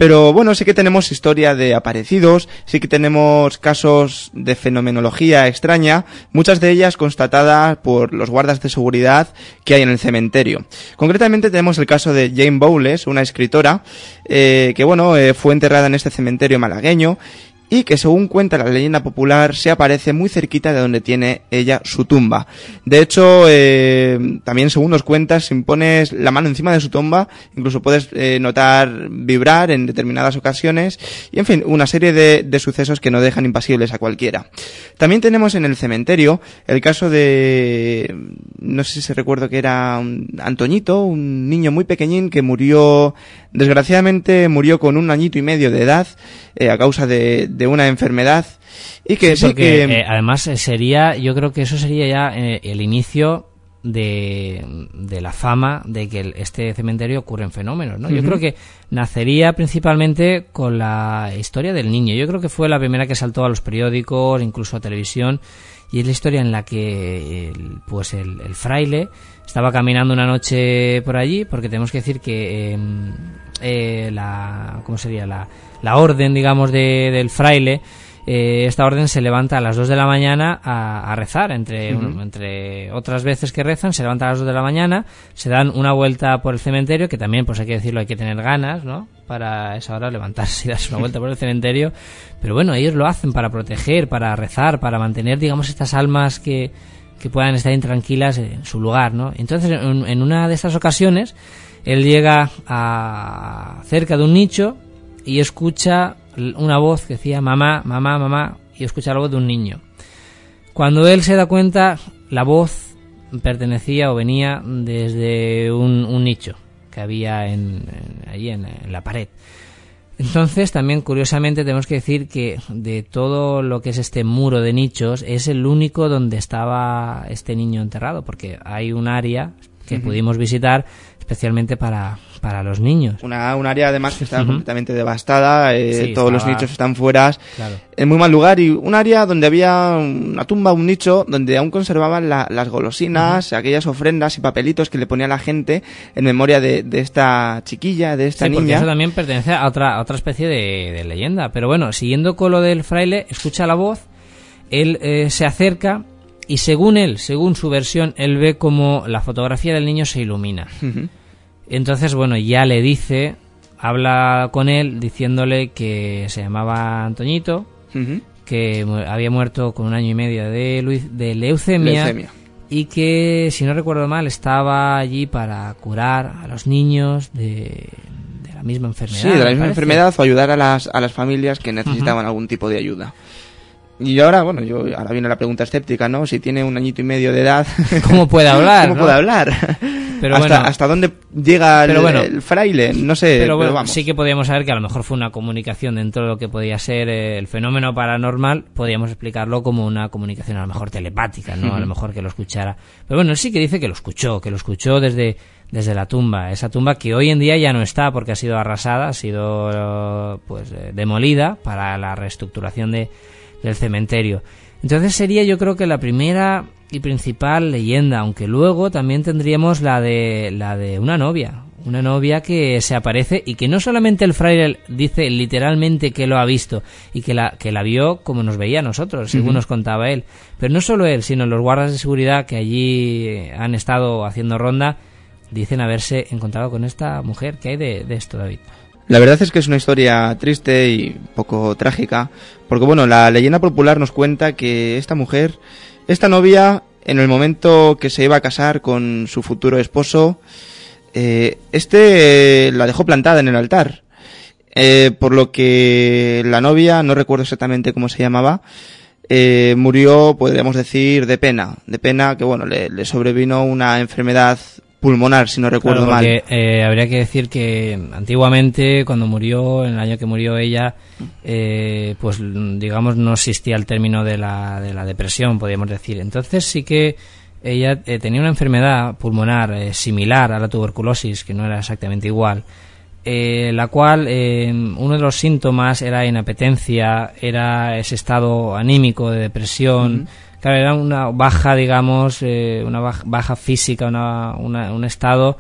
pero bueno, sí que tenemos historia de aparecidos, sí que tenemos casos de fenomenología extraña, muchas de ellas constatadas por los guardas de seguridad que hay en el cementerio. Concretamente tenemos el caso de Jane Bowles, una escritora, eh, que bueno, eh, fue enterrada en este cementerio malagueño y que según cuenta la leyenda popular se aparece muy cerquita de donde tiene ella su tumba. De hecho, eh, también según nos cuenta, si pones la mano encima de su tumba, incluso puedes eh, notar vibrar en determinadas ocasiones y en fin, una serie de, de sucesos que no dejan impasibles a cualquiera. También tenemos en el cementerio el caso de, no sé si recuerdo que era un Antoñito, un niño muy pequeñín que murió, desgraciadamente murió con un añito y medio de edad eh, a causa de, de, una enfermedad y que sí, que eh, además eh, sería yo creo que eso sería ya eh, el inicio de, de, la fama de que este cementerio ocurren fenómenos ¿no? Uh -huh. yo creo que nacería principalmente con la historia del niño yo creo que fue la primera que saltó a los periódicos incluso a televisión y es la historia en la que el, pues el, fraile estaba caminando una noche por allí porque tenemos que decir que eh, la cómo sería la, la orden digamos de, del fraile eh, esta orden se levanta a las 2 de la mañana a, a rezar. Entre, uh -huh. un, entre otras veces que rezan, se levanta a las 2 de la mañana, se dan una vuelta por el cementerio, que también, pues hay que decirlo, hay que tener ganas, ¿no? Para esa hora levantarse y darse una vuelta por el cementerio. Pero bueno, ellos lo hacen para proteger, para rezar, para mantener, digamos, estas almas que, que puedan estar intranquilas en su lugar, ¿no? Entonces, en, en una de estas ocasiones, él llega a cerca de un nicho y escucha una voz que decía mamá, mamá, mamá, y escucha la voz de un niño. Cuando él se da cuenta, la voz pertenecía o venía desde un, un nicho que había en, en allí en, en, la pared. Entonces, también curiosamente tenemos que decir que de todo lo que es este muro de nichos, es el único donde estaba este niño enterrado, porque hay un área que uh -huh. pudimos visitar especialmente para, para los niños. Una, un área además que está uh -huh. completamente devastada, eh, sí, todos estaba... los nichos están fuera, claro. en muy mal lugar, y un área donde había una tumba, un nicho, donde aún conservaban la, las golosinas, uh -huh. aquellas ofrendas y papelitos que le ponía la gente en memoria de, de esta chiquilla, de esta sí, niña. Porque eso también pertenece a otra, a otra especie de, de, leyenda. Pero bueno, siguiendo con lo del fraile, escucha la voz, él eh, se acerca y según él, según su versión, él ve como la fotografía del niño se ilumina. Uh -huh. Entonces, bueno, ya le dice, habla con él diciéndole que se llamaba Antoñito, uh -huh. que había muerto con un año y medio de, de leucemia, leucemia, y que, si no recuerdo mal, estaba allí para curar a los niños de, de la misma enfermedad. Sí, de la misma enfermedad o ayudar a las, a las familias que necesitaban uh -huh. algún tipo de ayuda. Y ahora, bueno, yo ahora viene la pregunta escéptica, ¿no? Si tiene un añito y medio de edad, ¿cómo puede hablar? ¿Cómo ¿no? puede hablar? Pero ¿Hasta, bueno, ¿Hasta dónde llega el, bueno, el, fraile? No sé, pero, bueno, pero vamos. sí que podíamos saber que a lo mejor fue una comunicación dentro de lo que podía ser eh, el fenómeno paranormal, podíamos explicarlo como una comunicación a lo mejor telepática, ¿no? A lo mejor que lo escuchara. Pero bueno, él sí que dice que lo escuchó, que lo escuchó desde desde la tumba, esa tumba que hoy en día ya no está porque ha sido arrasada, ha sido pues eh, demolida para la reestructuración de, del cementerio. Entonces sería yo creo que la primera y principal leyenda, aunque luego también tendríamos la de la de una novia, una novia que se aparece y que no solamente el fraile dice literalmente que lo ha visto y que la que la vio como nos veía a nosotros, según uh -huh. nos contaba él, pero no solo él, sino los guardas de seguridad que allí han estado haciendo ronda dicen haberse encontrado con esta mujer. ¿Qué hay de, de esto, David? La verdad es que es una historia triste y poco trágica, porque bueno, la leyenda popular nos cuenta que esta mujer, esta novia, en el momento que se iba a casar con su futuro esposo, eh, este la dejó plantada en el altar, eh, por lo que la novia, no recuerdo exactamente cómo se llamaba, eh, murió, podríamos decir, de pena, de pena que bueno, le, le sobrevino una enfermedad pulmonar, si no recuerdo claro, porque, mal. Eh, habría que decir que antiguamente, cuando murió, en el año que murió ella, eh, pues digamos no existía el término de la, de la depresión, podríamos decir. Entonces sí que ella eh, tenía una enfermedad pulmonar eh, similar a la tuberculosis, que no era exactamente igual, la cual eh, uno de los síntomas era inapetencia, era ese estado anímico de depresión. Uh -huh claro, era una baja, digamos, eh, una baja, física, una, una, un estado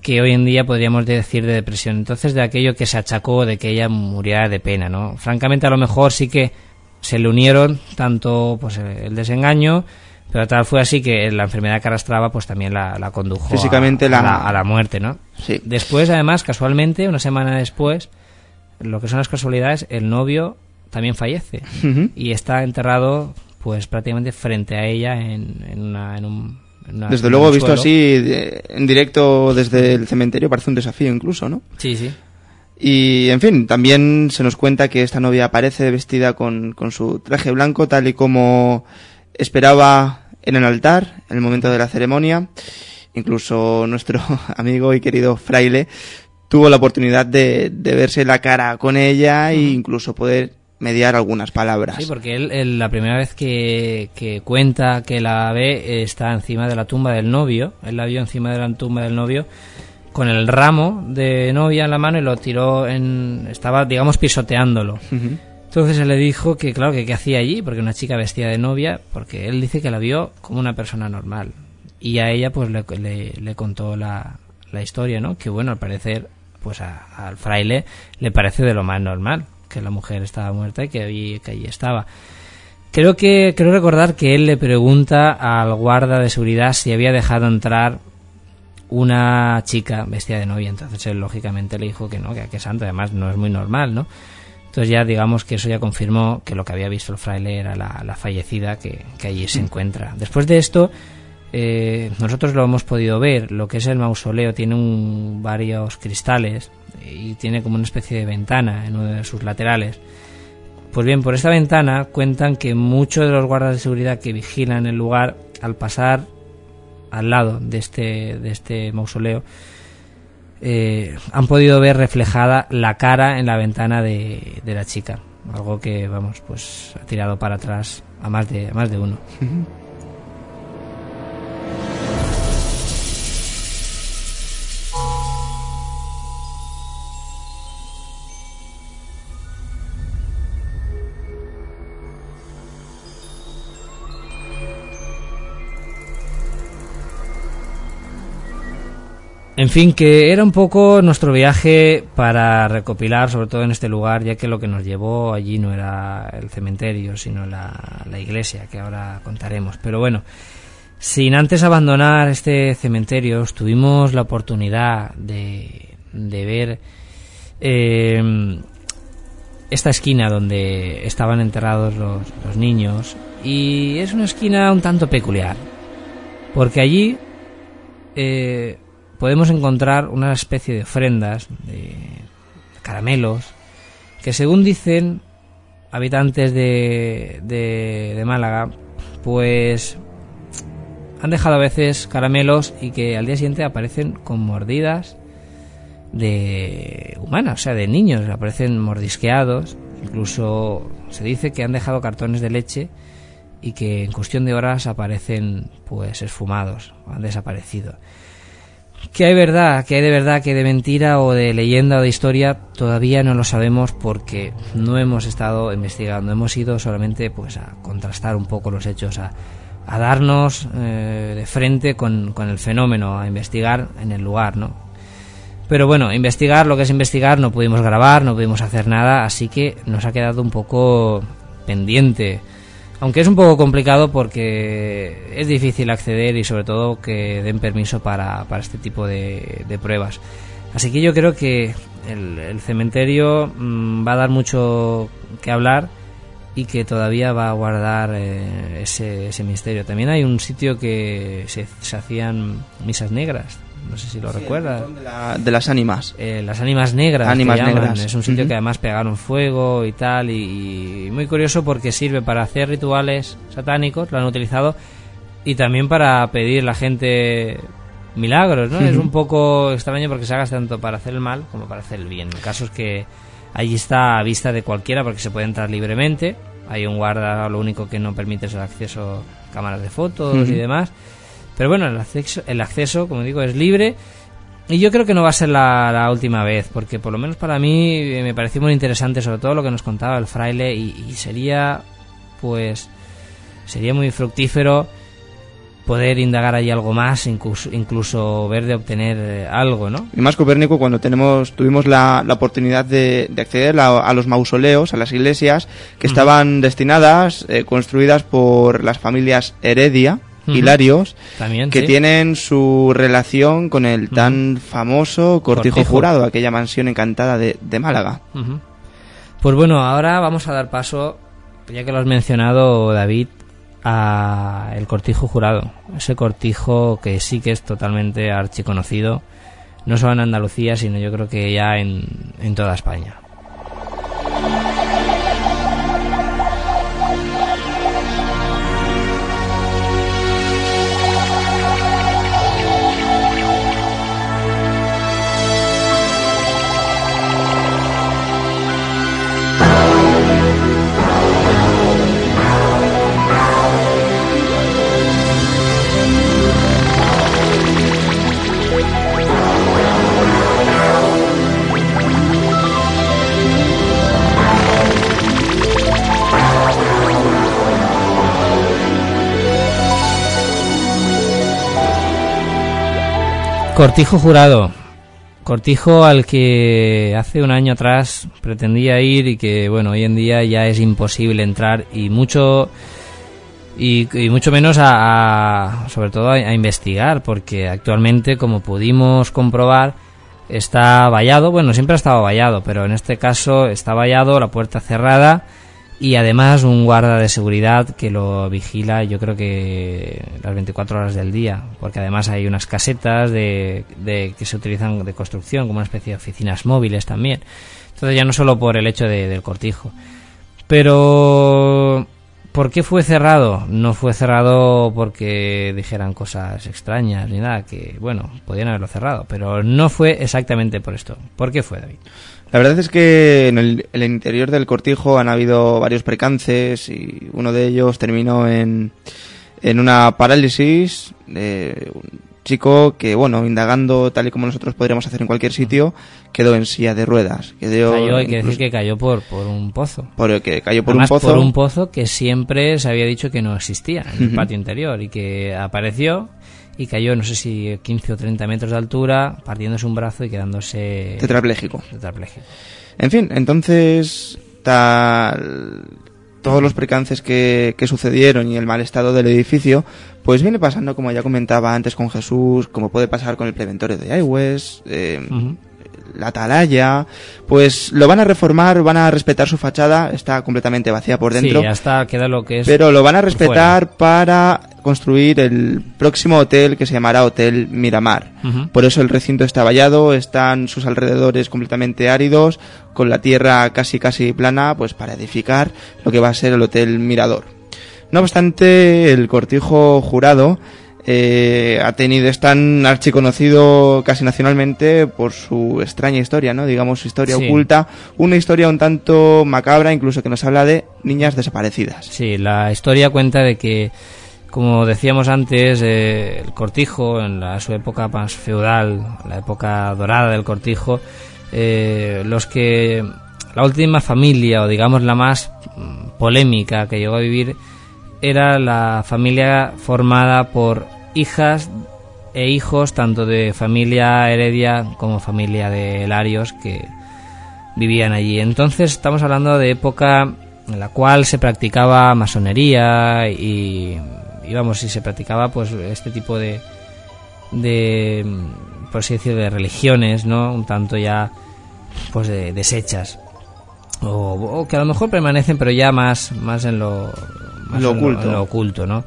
que hoy en día podríamos decir de depresión. Entonces, de aquello que se achacó de que ella muriera de pena, ¿no? Francamente, a lo mejor sí que se le unieron tanto pues el desengaño, pero tal fue así que la enfermedad que arrastraba pues también la, la condujo Físicamente a, la... A, la, a, la, muerte, ¿no? Sí. Después, además, casualmente, una semana después, lo que son las casualidades, el novio también fallece y está enterrado pues prácticamente frente a ella en, en, una, en un... desde luego, visto así en directo desde el cementerio, parece un desafío incluso, ¿no? Sí, sí. Y, en fin, también se nos cuenta que esta novia aparece vestida con, con su traje blanco, tal y como esperaba en el altar, en el momento de la ceremonia. Incluso nuestro amigo y querido fraile tuvo la oportunidad de, de verse la cara con ella e incluso poder mediar algunas palabras. Sí, porque él, la primera vez que, que, cuenta que la ve está encima de la tumba del novio. Él la vio encima de la tumba del novio con el ramo de novia en la mano y lo tiró en... estaba, digamos, pisoteándolo. Entonces él le dijo que, claro, que qué hacía allí, porque una chica vestida de novia, porque él dice que la vio como una persona normal. Y a ella, pues, le, le, contó la, la, historia, ¿no? Que, bueno, al parecer, pues al fraile le parece de lo más normal, que la mujer estaba muerta y que allí, estaba. Creo que, creo recordar que él le pregunta al guarda de seguridad si había dejado entrar una chica vestida de novia. Entonces él lógicamente le dijo que no, que, que santo, además no es muy normal, ¿no? Entonces ya digamos que eso ya confirmó que lo que había visto el fraile era la, fallecida que, allí se encuentra. Después de esto, eh, nosotros lo hemos podido ver, lo que es el mausoleo tiene varios cristales y tiene como una especie de ventana en uno de sus laterales. Pues bien, por esta ventana cuentan que muchos de los guardas de seguridad que vigilan el lugar, al pasar al lado de este, de este mausoleo, eh, han podido ver reflejada la cara en la ventana de, de la chica. Algo que, vamos, pues ha tirado para atrás a más de, a más de uno. En fin, que era un poco nuestro viaje para recopilar, sobre todo en este lugar, ya que lo que nos llevó allí no era el cementerio, sino la, iglesia, que ahora contaremos. Pero bueno, sin antes abandonar este cementerio, tuvimos la oportunidad de, de ver eh, esta esquina donde estaban enterrados los, niños, y es una esquina un tanto peculiar, porque allí... Eh, podemos encontrar una especie de ofrendas, de caramelos, que según dicen habitantes de, Málaga, pues han dejado a veces caramelos y que al día siguiente aparecen con mordidas de humanas, o sea, de niños, aparecen mordisqueados, incluso se dice que han dejado cartones de leche y que en cuestión de horas aparecen pues esfumados, han desaparecido. ¿Qué hay verdad? ¿Qué hay de verdad? ¿Qué de mentira o de leyenda o de historia? Todavía no lo sabemos porque no hemos estado investigando. Hemos ido solamente pues a contrastar un poco los hechos, a, a darnos eh, de frente con, con, el fenómeno, a investigar en el lugar, ¿no? Pero bueno, investigar, lo que es investigar, no pudimos grabar, no pudimos hacer nada, así que nos ha quedado un poco pendiente aunque es un poco complicado porque es difícil acceder y sobre todo que den permiso para, para este tipo de, pruebas. Así que yo creo que el, cementerio mm, va a dar mucho que hablar y que todavía va a guardar eh, ese, ese misterio. También hay un sitio que se, se hacían misas negras no sé si lo recuerdas. De, las ánimas. Eh, las ánimas negras. Ánimas negras. Es un sitio que además pegaron fuego y tal. Y, muy curioso porque sirve para hacer rituales satánicos, lo han utilizado. Y también para pedir la gente milagros, ¿no? Es un poco extraño porque se haga tanto para hacer el mal como para hacer el bien. El caso es que allí está a vista de cualquiera porque se puede entrar libremente. Hay un guarda, lo único que no permite es el acceso a cámaras de fotos y demás. Pero bueno, el acceso, el acceso, como digo, es libre. Y yo creo que no va a ser la, última vez, porque por lo menos para mí eh, me pareció muy interesante, sobre todo lo que nos contaba el fraile, y, sería, pues, sería muy fructífero poder indagar ahí algo más, incluso, incluso ver de obtener eh, algo, ¿no? Y más Copérnico, cuando tenemos, tuvimos la, la oportunidad de, acceder a, los mausoleos, a las iglesias, que estaban destinadas, eh, construidas por las familias Heredia, Hilarios, que tienen su relación con el tan famoso Cortijo, Jurado, aquella mansión encantada de, Málaga. Pues bueno, ahora vamos a dar paso, ya que lo has mencionado, David, a el cortijo jurado. Ese cortijo que sí que es totalmente archiconocido, no solo en Andalucía, sino yo creo que ya en, en toda España. Cortijo jurado. Cortijo al que hace un año atrás pretendía ir y que, bueno, hoy en día ya es imposible entrar y mucho y, mucho menos a, sobre todo a, investigar porque actualmente como pudimos comprobar está vallado bueno siempre ha estado vallado pero en este caso está vallado la puerta cerrada y además un guarda de seguridad que lo vigila yo creo que las 24 horas del día porque además hay unas casetas de, que se utilizan de construcción como una especie de oficinas móviles también entonces ya no solo por el hecho del cortijo pero ¿Por qué fue cerrado? No fue cerrado porque dijeran cosas extrañas ni nada, que bueno, podían haberlo cerrado, pero no fue exactamente por esto. ¿Por qué fue, David? La verdad es que en el, interior del cortijo han habido varios precances y uno de ellos terminó en, en una parálisis. De, chico que, bueno, indagando tal y como nosotros podríamos hacer en cualquier sitio, quedó en silla de ruedas. Quedó cayó, hay que decir que cayó por, por un pozo. Por, que cayó por un pozo. por un pozo que siempre se había dicho que no existía en el patio interior y que apareció y cayó, no sé si 15 o 30 metros de altura, partiéndose un brazo y quedándose... Tetrapléjico. Tetrapléjico. En fin, entonces tal todos los percances que, que, sucedieron y el mal estado del edificio, pues viene pasando, como ya comentaba antes con Jesús, como puede pasar con el preventorio de eh, la atalaya, pues lo van a reformar, van a respetar su fachada, está completamente vacía por dentro. Sí, hasta queda lo que es. Pero lo van a respetar para construir el próximo hotel que se llamará Hotel Miramar. Por eso el recinto está vallado, están sus alrededores completamente áridos, con la tierra casi casi plana, pues para edificar lo que va a ser el Hotel Mirador. No obstante, el cortijo jurado eh, ha tenido, es tan archiconocido casi nacionalmente por su extraña historia, ¿no? Digamos, su historia oculta, una historia un tanto macabra, incluso que nos habla de niñas desaparecidas. Sí, la historia cuenta de que, como decíamos antes, eh, el cortijo, en la, su época más feudal, la época dorada del cortijo, eh, los que la última familia, o digamos la más mm, polémica que llegó a vivir, era la familia formada por hijas e hijos tanto de familia Heredia como familia de Larios que vivían allí. Entonces estamos hablando de época en la cual se practicaba masonería y, y vamos, si se practicaba pues este tipo de de por así decirlo de religiones, ¿no? Un tanto ya pues de, deshechas o, que a lo mejor permanecen pero ya más más en lo lo oculto. lo, oculto, ¿no?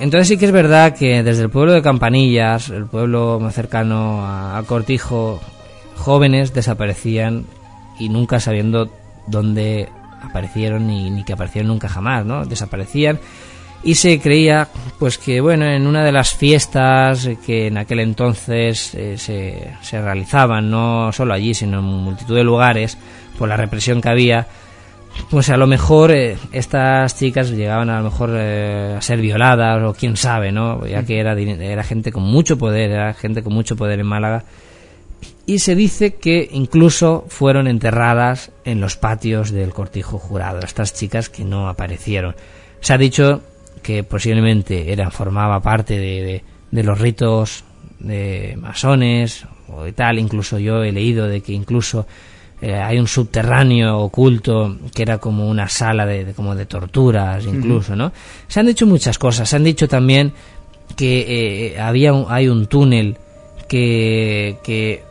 Entonces sí que es verdad que desde el pueblo de Campanillas, el pueblo más cercano a, Cortijo, jóvenes desaparecían y nunca sabiendo dónde aparecieron ni, ni que aparecieron nunca jamás, ¿no? Desaparecían y se creía pues que bueno en una de las fiestas que en aquel entonces eh, se, se realizaban no solo allí sino en multitud de lugares por la represión que había pues a lo mejor eh, estas chicas llegaban a lo mejor eh, a ser violadas o quién sabe, ¿no? Ya que era, era gente con mucho poder, era gente con mucho poder en Málaga. Y se dice que incluso fueron enterradas en los patios del cortijo jurado, estas chicas que no aparecieron. Se ha dicho que posiblemente eran, formaba parte de, de los ritos de masones o de tal, incluso yo he leído de que incluso eh, hay un subterráneo oculto que era como una sala de, como de torturas incluso, ¿no? Se han dicho muchas cosas, se han dicho también que eh, había hay un túnel que, que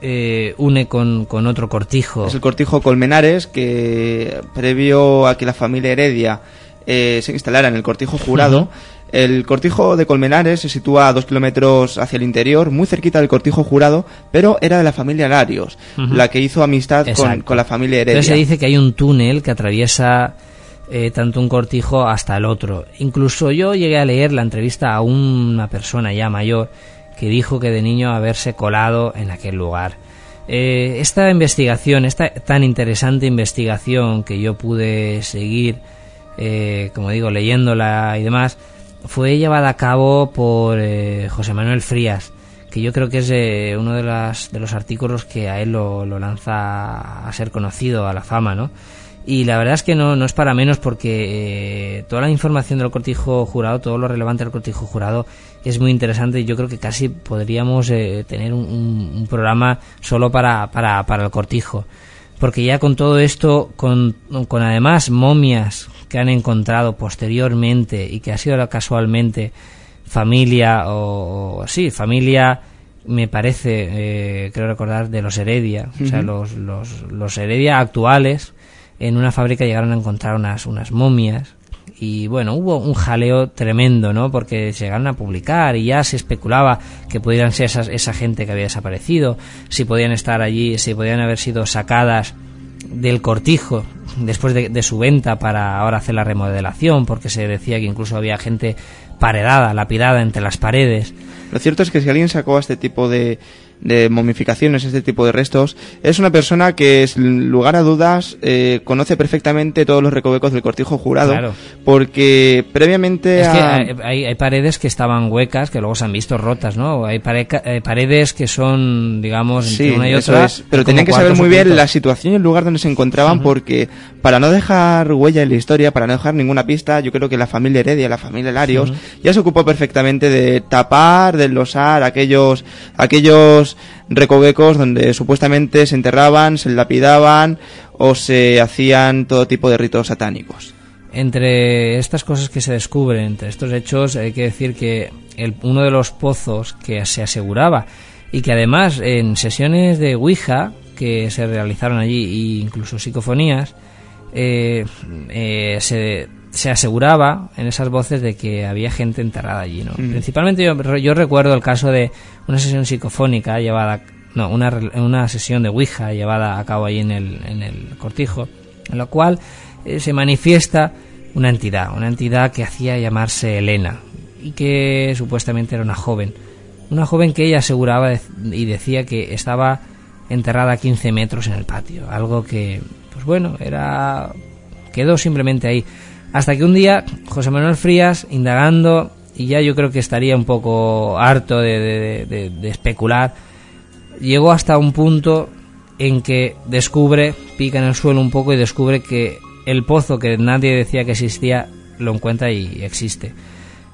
eh, une con, con, otro cortijo. Es el cortijo Colmenares, que previo a que la familia Heredia eh, se instalara en el cortijo jurado, el cortijo de Colmenares se sitúa a dos kilómetros hacia el interior, muy cerquita del cortijo jurado, pero era de la familia Larios, la que hizo amistad con, con, la familia Heredia. Entonces se dice que hay un túnel que atraviesa eh, tanto un cortijo hasta el otro. Incluso yo llegué a leer la entrevista a una persona ya mayor que dijo que de niño haberse colado en aquel lugar. Eh, esta investigación, esta tan interesante investigación que yo pude seguir, eh, como digo, leyéndola y demás, fue llevada a cabo por José Manuel Frías, que yo creo que es uno de, las, de los artículos que a él lo, lo lanza a ser conocido, a la fama, ¿no? Y la verdad es que no, no es para menos porque eh, toda la información del cortijo jurado, todo lo relevante del cortijo jurado es muy interesante y yo creo que casi podríamos eh, tener un, programa solo para, para, para el cortijo. Porque ya con todo esto, con, con además momias que han encontrado posteriormente y que ha sido casualmente familia o, sí, familia me parece, eh, creo recordar, de los Heredia, o sea, los, los, los Heredia actuales en una fábrica llegaron a encontrar unas, unas momias y bueno, hubo un jaleo tremendo, ¿no? Porque llegaron a publicar y ya se especulaba que pudieran ser esas, esa gente que había desaparecido, si podían estar allí, si podían haber sido sacadas del cortijo después de, de su venta para ahora hacer la remodelación, porque se decía que incluso había gente paredada, lapidada entre las paredes. Lo cierto es que si alguien sacó a este tipo de, de momificaciones, este tipo de restos, es una persona que, sin lugar a dudas, eh, conoce perfectamente todos los recovecos del cortijo jurado, porque previamente es que hay, hay, paredes que estaban huecas, que luego se han visto rotas, ¿no? Hay eh, paredes que son, digamos, sí, una y otra. pero tenían que saber muy bien la situación y el lugar donde se encontraban, porque para no dejar huella en la historia, para no dejar ninguna pista, yo creo que la familia Heredia, la familia Larios, ya se ocupó perfectamente de tapar, de losar aquellos, aquellos recovecos donde supuestamente se enterraban, se lapidaban o se hacían todo tipo de ritos satánicos. Entre estas cosas que se descubren, entre estos hechos, hay que decir que uno de los pozos que se aseguraba y que además en sesiones de Ouija que se realizaron allí, e incluso psicofonías, eh, eh, se se aseguraba en esas voces de que había gente enterrada allí, ¿no? Mm. Principalmente yo, yo, recuerdo el caso de una sesión psicofónica llevada, no, una, una sesión de Ouija llevada a cabo allí en el, en el cortijo, en la cual eh, se manifiesta una entidad, una entidad que hacía llamarse Elena y que supuestamente era una joven, una joven que ella aseguraba y decía que estaba enterrada a 15 metros en el patio, algo que, pues bueno, era quedó simplemente ahí. Hasta que un día José Manuel Frías, indagando, y ya yo creo que estaría un poco harto de, especular, llegó hasta un punto en que descubre, pica en el suelo un poco y descubre que el pozo que nadie decía que existía lo encuentra y existe.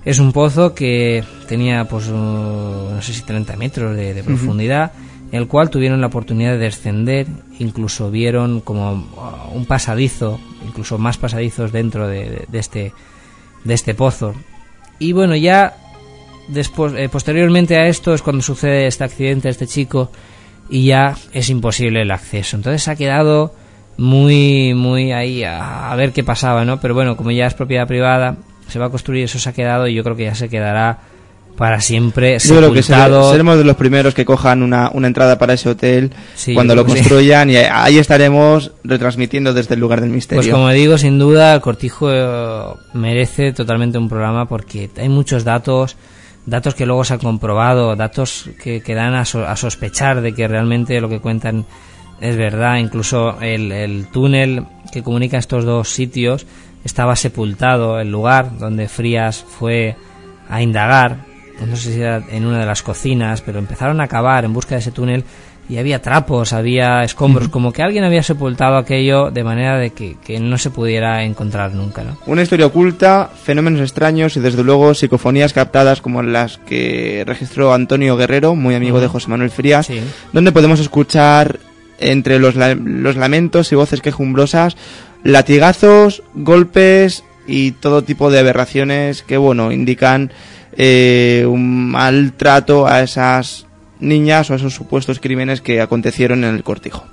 Es un pozo que tenía, pues, no sé si 30 metros de, profundidad, el cual tuvieron la oportunidad de descender, incluso vieron como un pasadizo incluso más pasadizos dentro de, este, este pozo. Y bueno, ya después, eh, posteriormente a esto es cuando sucede este accidente este chico y ya es imposible el acceso. Entonces ha quedado muy, muy ahí a, a, ver qué pasaba, ¿no? Pero bueno, como ya es propiedad privada, se va a construir, eso se ha quedado y yo creo que ya se quedará para siempre Yo creo que seremos de los primeros que cojan una, una entrada para ese hotel cuando lo construyan y ahí estaremos retransmitiendo desde el lugar del misterio. Pues como digo, sin duda el Cortijo eh, merece totalmente un programa porque hay muchos datos, datos que luego se han comprobado, datos que, que dan a, a sospechar de que realmente lo que cuentan es verdad. Incluso el, el túnel que comunica estos dos sitios estaba sepultado, el lugar donde Frías fue a indagar no sé si era en una de las cocinas, pero empezaron a cavar en busca de ese túnel y había trapos, había escombros, como que alguien había sepultado aquello de manera de que, no se pudiera encontrar nunca. ¿no? Una historia oculta, fenómenos extraños y desde luego psicofonías captadas como las que registró Antonio Guerrero, muy amigo de José Manuel Frías, donde podemos escuchar entre los, los lamentos y voces quejumbrosas latigazos, golpes y todo tipo de aberraciones que bueno indican eh, un maltrato a esas niñas o a esos supuestos crímenes que acontecieron en el cortijo.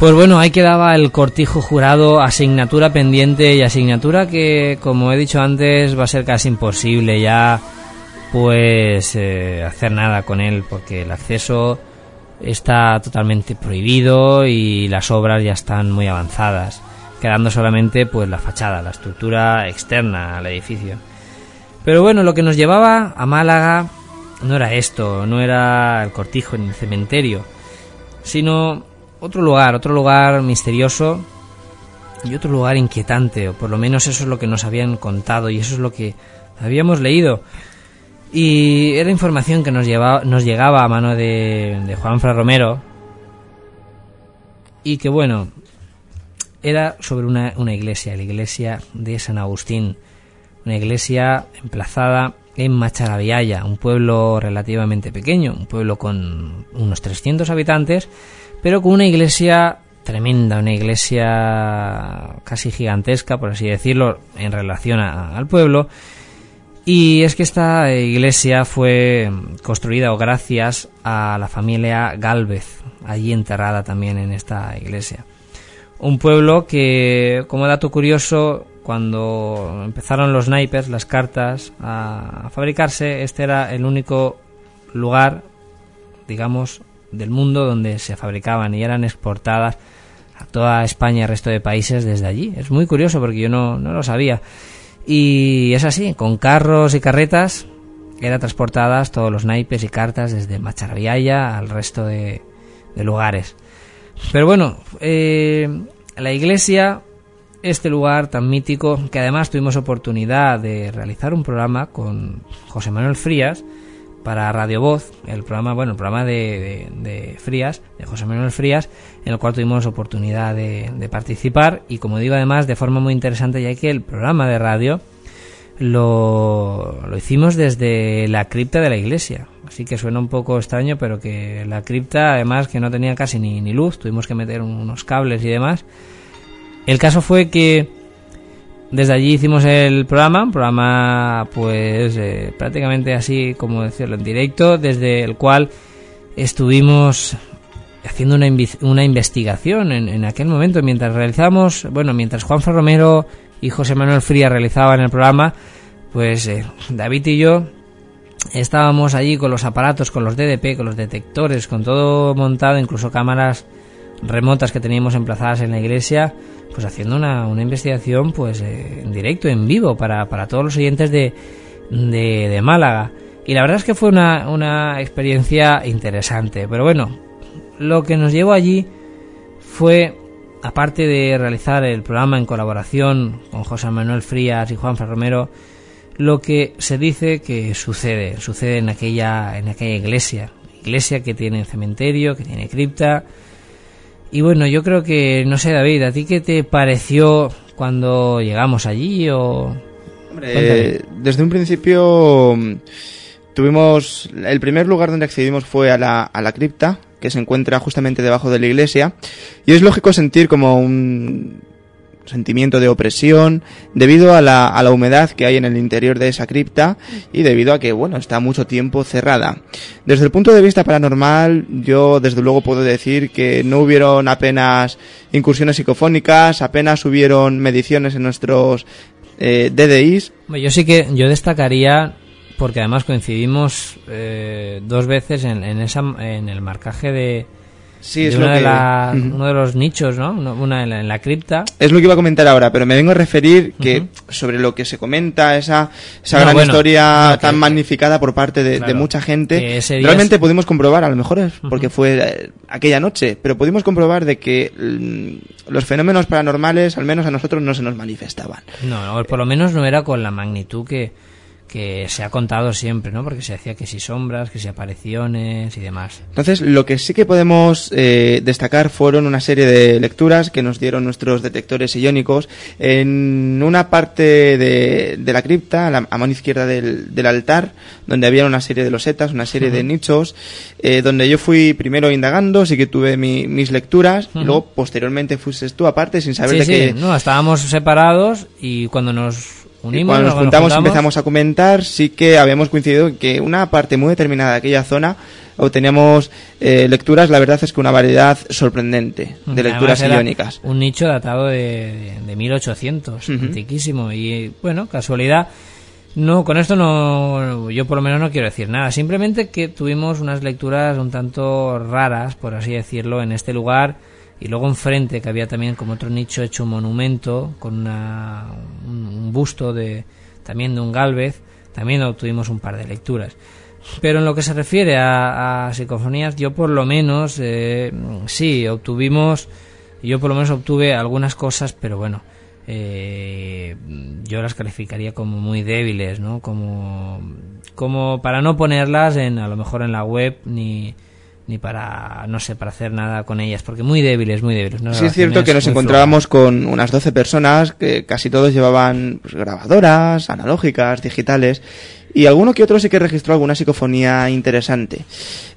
Pues bueno, ahí quedaba el cortijo jurado, asignatura pendiente y asignatura que, como he dicho antes, va a ser casi imposible ya pues eh, hacer nada con él porque el acceso está totalmente prohibido y las obras ya están muy avanzadas, quedando solamente pues la fachada, la estructura externa al edificio. Pero bueno, lo que nos llevaba a Málaga no era esto, no era el cortijo ni el cementerio, sino otro lugar, otro lugar misterioso y otro lugar inquietante, o por lo menos eso es lo que nos habían contado y eso es lo que habíamos leído. Y era información que nos, llevaba, nos llegaba a mano de, de Juan Fra Romero y que bueno, era sobre una, una iglesia, la iglesia de San Agustín, una iglesia emplazada en Macharabiaya, un pueblo relativamente pequeño, un pueblo con unos 300 habitantes, pero con una iglesia tremenda, una iglesia casi gigantesca, por así decirlo, en relación al pueblo. Y es que esta iglesia fue construida gracias a la familia Galvez, allí enterrada también en esta iglesia. Un pueblo que, como dato curioso, cuando empezaron los naipes, las cartas, a fabricarse, este era el único lugar, digamos, del mundo donde se fabricaban y eran exportadas a toda España y el resto de países desde allí. Es muy curioso porque yo no, no lo sabía. Y es así, con carros y carretas eran transportadas todos los naipes y cartas desde Macharviaya al resto de, lugares. Pero bueno, eh, la iglesia, este lugar tan mítico, que además tuvimos oportunidad de realizar un programa con José Manuel Frías, para Radio Voz, el programa, bueno, el programa de, Frías, de José Manuel Frías, en el cual tuvimos oportunidad de, participar y como digo además de forma muy interesante ya que el programa de radio lo, lo hicimos desde la cripta de la iglesia, así que suena un poco extraño, pero que la cripta además que no tenía casi ni, ni luz, tuvimos que meter unos cables y demás. El caso fue que desde allí hicimos el programa, un programa pues eh, prácticamente así como decirlo en directo, desde el cual estuvimos haciendo una, una investigación en, aquel momento mientras realizamos, bueno, mientras Juan Romero y José Manuel Fría realizaban el programa, pues eh, David y yo estábamos allí con los aparatos, con los DDP, con los detectores, con todo montado, incluso cámaras remotas que teníamos emplazadas en la iglesia pues haciendo una, una investigación pues eh, en directo, en vivo, para, para todos los oyentes de, de, Málaga. Y la verdad es que fue una, una experiencia interesante. Pero bueno, lo que nos llevó allí fue, aparte de realizar el programa en colaboración con José Manuel Frías y Juan Romero, lo que se dice que sucede, sucede en aquella, en aquella iglesia, iglesia que tiene cementerio, que tiene cripta, y bueno, yo creo que, no sé, David, ¿a ti qué te pareció cuando llegamos allí o...? Hombre, desde un principio mm, tuvimos... El primer lugar donde accedimos fue a la, a la cripta, que se encuentra justamente debajo de la iglesia. Y es lógico sentir como un sentimiento de opresión debido a la, a la humedad que hay en el interior de esa cripta y debido a que, bueno, está mucho tiempo cerrada. Desde el punto de vista paranormal, yo desde luego puedo decir que no hubieron apenas incursiones psicofónicas, apenas hubieron mediciones en nuestros eh, DDIs. Yo sí que, yo destacaría porque además coincidimos eh, dos veces en, en, esa, en el marcaje de, Sí, es lo que... uno de los nichos, ¿no? Una en la, cripta. Es lo que iba a comentar ahora, pero me vengo a referir que sobre lo que se comenta, esa, esa gran historia tan magnificada por parte de, mucha gente, realmente pudimos comprobar, a lo mejor es porque fue eh, aquella noche, pero pudimos comprobar de que mm, los fenómenos paranormales, al menos a nosotros, no se nos manifestaban. No, por lo menos no era con la magnitud que que se ha contado siempre, ¿no? Porque se hacía que si sombras, que si apariciones y demás. Entonces, lo que sí que podemos eh, destacar fueron una serie de lecturas que nos dieron nuestros detectores iónicos en una parte de, la cripta, a, mano izquierda del, altar, donde había una serie de losetas, una serie de nichos, eh, donde yo fui primero indagando, sí que tuve mis lecturas, y luego posteriormente fuiste tú aparte sin saber de qué... no, estábamos separados y cuando nos cuando nos juntamos y empezamos a comentar, sí que habíamos coincidido en que una parte muy determinada de aquella zona obteníamos eh, lecturas, la verdad es que una variedad sorprendente de lecturas iónicas. Un nicho datado de, de, 1800, antiquísimo. Y bueno, casualidad. No, con esto no, yo por lo menos no quiero decir nada. Simplemente que tuvimos unas lecturas un tanto raras, por así decirlo, en este lugar y luego enfrente que había también como otro nicho hecho un monumento con una, un, busto de también de un Galvez también obtuvimos un par de lecturas. Pero en lo que se refiere a, psicofonías yo por lo menos eh, sí obtuvimos yo por lo menos obtuve algunas cosas pero bueno eh, yo las calificaría como muy débiles no como como para no ponerlas en a lo mejor en la web ni ni para, no sé, para hacer nada con ellas, porque muy débiles, muy débiles. Sí, es cierto que nos encontrábamos con unas 12 personas que casi todos llevaban pues, grabadoras, analógicas, digitales, y alguno que otro sí que registró alguna psicofonía interesante.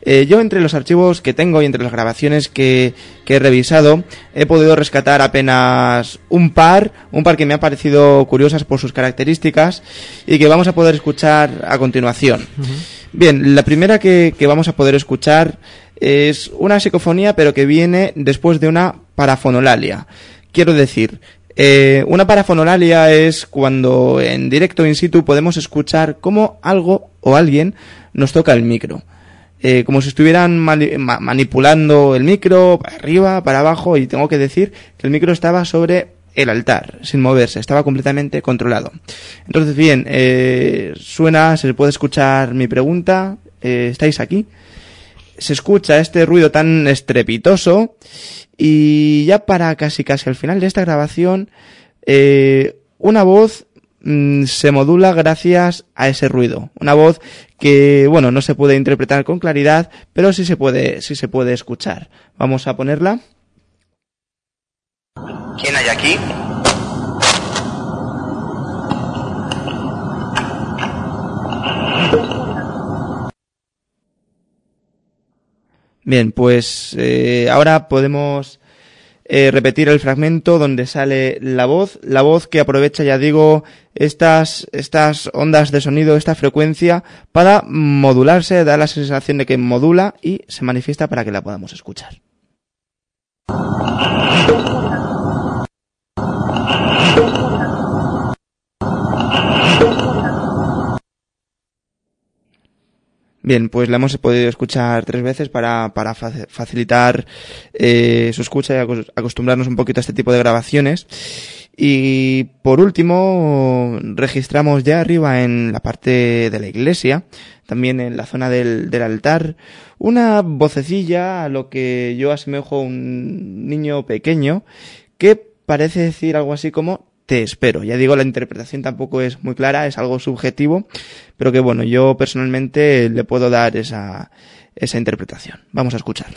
Eh, yo entre los archivos que tengo y entre las grabaciones que, que, he revisado he podido rescatar apenas un par, un par que me han parecido curiosas por sus características y que vamos a poder escuchar a continuación. Bien, la primera que, vamos a poder escuchar es una psicofonía, pero que viene después de una parafonolalia. Quiero decir, eh, una parafonolalia es cuando en directo in situ podemos escuchar cómo algo o alguien nos toca el micro. Eh, como si estuvieran manipulando el micro para arriba, para abajo, y tengo que decir que el micro estaba sobre el altar, sin moverse, estaba completamente controlado. Entonces, bien, eh, suena, se puede escuchar mi pregunta, eh, ¿estáis aquí? Se escucha este ruido tan estrepitoso y ya para casi casi al final de esta grabación, eh, una voz mm, se modula gracias a ese ruido. Una voz que, bueno, no se puede interpretar con claridad, pero sí se puede, sí se puede escuchar. Vamos a ponerla. ¿Quién hay aquí? Bien, pues eh, ahora podemos eh, repetir el fragmento donde sale la voz, la voz que aprovecha, ya digo, estas, estas ondas de sonido, esta frecuencia, para modularse, da la sensación de que modula y se manifiesta para que la podamos escuchar. Bien, pues la hemos podido escuchar tres veces para, para facilitar eh, su escucha y acostumbrarnos un poquito a este tipo de grabaciones. Y por último, registramos ya arriba en la parte de la iglesia, también en la zona del, del altar, una vocecilla a lo que yo asemejo un niño pequeño que parece decir algo así como te espero. Ya digo, la interpretación tampoco es muy clara, es algo subjetivo, pero que bueno, yo personalmente le puedo dar esa, esa interpretación. Vamos a escuchar.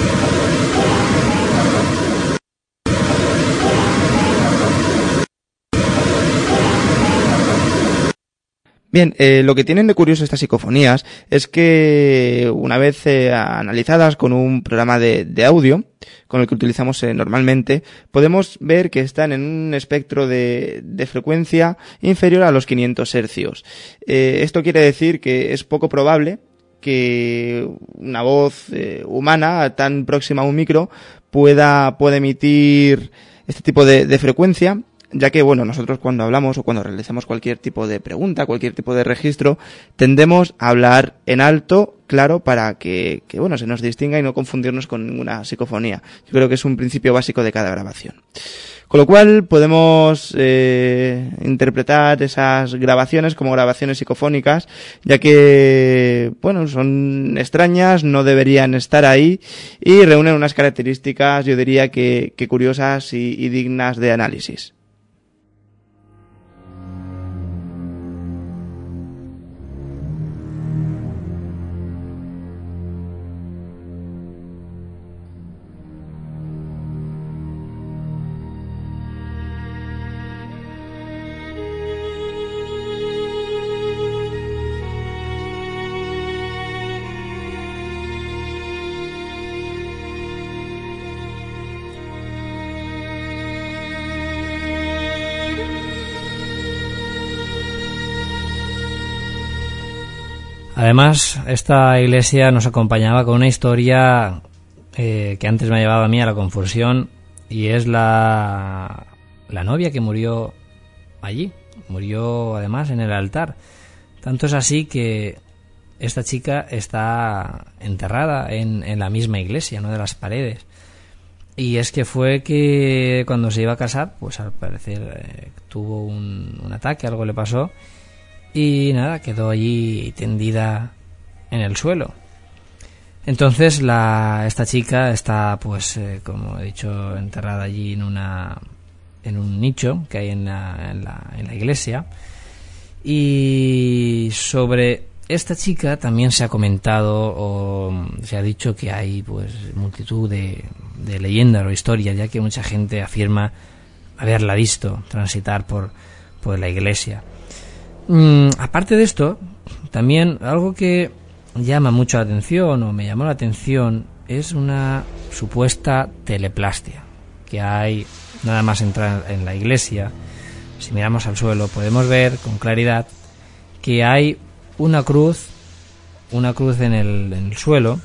Bien, eh, lo que tienen de curioso estas psicofonías es que una vez eh, analizadas con un programa de, audio, con el que utilizamos eh, normalmente, podemos ver que están en un espectro de, frecuencia inferior a los 500 hercios. esto quiere decir que es poco probable que una voz humana tan próxima a un micro pueda, emitir este tipo de frecuencia ya que, bueno, nosotros cuando hablamos o cuando realizamos cualquier tipo de pregunta, cualquier tipo de registro, tendemos a hablar en alto, claro, para que, que bueno, se nos distinga y no confundirnos con ninguna psicofonía. Yo creo que es un principio básico de cada grabación. Con lo cual podemos eh, interpretar esas grabaciones como grabaciones psicofónicas, ya que, bueno, son extrañas, no deberían estar ahí y reúnen unas características, yo diría que, que curiosas y dignas de análisis. Además, esta iglesia nos acompañaba con una historia eh, que antes me ha llevado a mí a la confusión y es la, la novia que murió allí, murió además en el altar. Tanto es así que esta chica está enterrada en, en la misma iglesia, no de las paredes. Y es que fue que cuando se iba a casar, pues al parecer eh, tuvo un, un, ataque, algo le pasó, y nada, quedó allí tendida en el suelo. Entonces la, esta chica está, pues, eh, como he dicho, enterrada allí en una en un nicho que hay en la, en la, en la iglesia. Y sobre esta chica también se ha comentado o se ha dicho que hay pues multitud de, de leyendas o historias, ya que mucha gente afirma haberla visto transitar por, por la iglesia. Mm, aparte de esto, también algo que llama mucho la atención o me llamó la atención es una supuesta teleplastia que hay nada más entrar en la iglesia. Si miramos al suelo podemos ver con claridad que hay una cruz, una cruz en el, en el suelo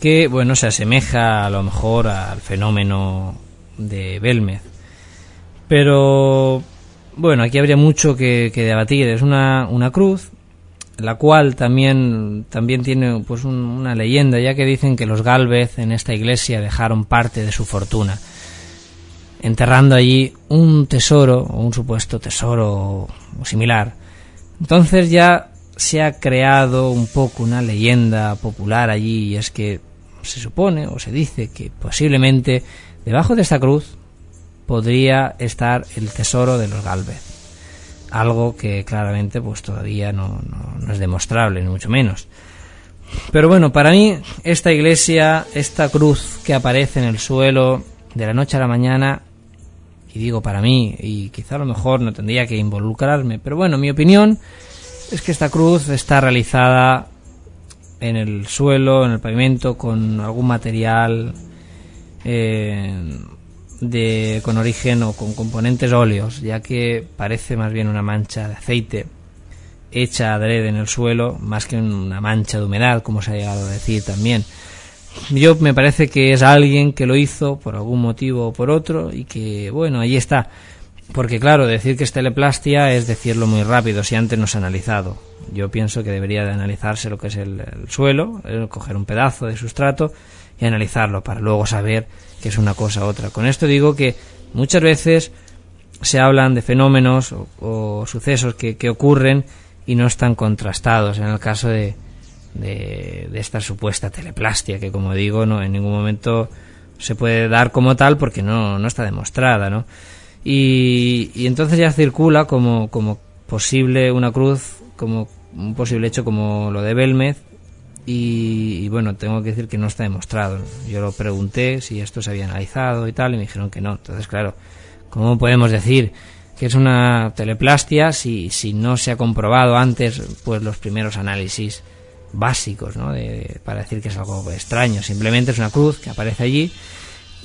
que bueno se asemeja a lo mejor al fenómeno de Belmez. Pero bueno, aquí habría mucho que, debatir. Es una, una cruz la cual también, también tiene pues un, una leyenda, ya que dicen que los Galvez en esta iglesia dejaron parte de su fortuna, enterrando allí un tesoro, o un supuesto tesoro o similar. Entonces ya se ha creado un poco una leyenda popular allí, y es que se supone o se dice que posiblemente debajo de esta cruz podría estar el tesoro de los Galvez algo que claramente pues todavía no, no, es demostrable, ni mucho menos. Pero bueno, para mí esta iglesia, esta cruz que aparece en el suelo de la noche a la mañana, y digo para mí, y quizá a lo mejor no tendría que involucrarme, pero bueno, mi opinión es que esta cruz está realizada en el suelo, en el pavimento, con algún material eh, de, con origen o con componentes óleos, ya que parece más bien una mancha de aceite hecha adrede en el suelo, más que una mancha de humedad, como se ha llegado a decir también. Yo me parece que es alguien que lo hizo por algún motivo o por otro y que, bueno, ahí está. Porque claro, decir que es teleplastia es decirlo muy rápido si antes no se ha analizado. Yo pienso que debería de analizarse lo que es el, el suelo, el coger un pedazo de sustrato y analizarlo para luego saber que es una cosa u otra. Con esto digo que muchas veces se hablan de fenómenos o, sucesos que, que, ocurren y no están contrastados. En el caso de, de, de, esta supuesta teleplastia, que como digo, no en ningún momento se puede dar como tal porque no, no está demostrada, ¿no? Y, y entonces ya circula como, como posible una cruz, como un posible hecho como lo de Belmez, y, bueno, tengo que decir que no está demostrado. Yo lo pregunté si esto se había analizado y tal, y me dijeron que no. Entonces, claro, ¿cómo podemos decir que es una teleplastia si, si no se ha comprobado antes pues los primeros análisis básicos, ¿no? De, para decir que es algo extraño. Simplemente es una cruz que aparece allí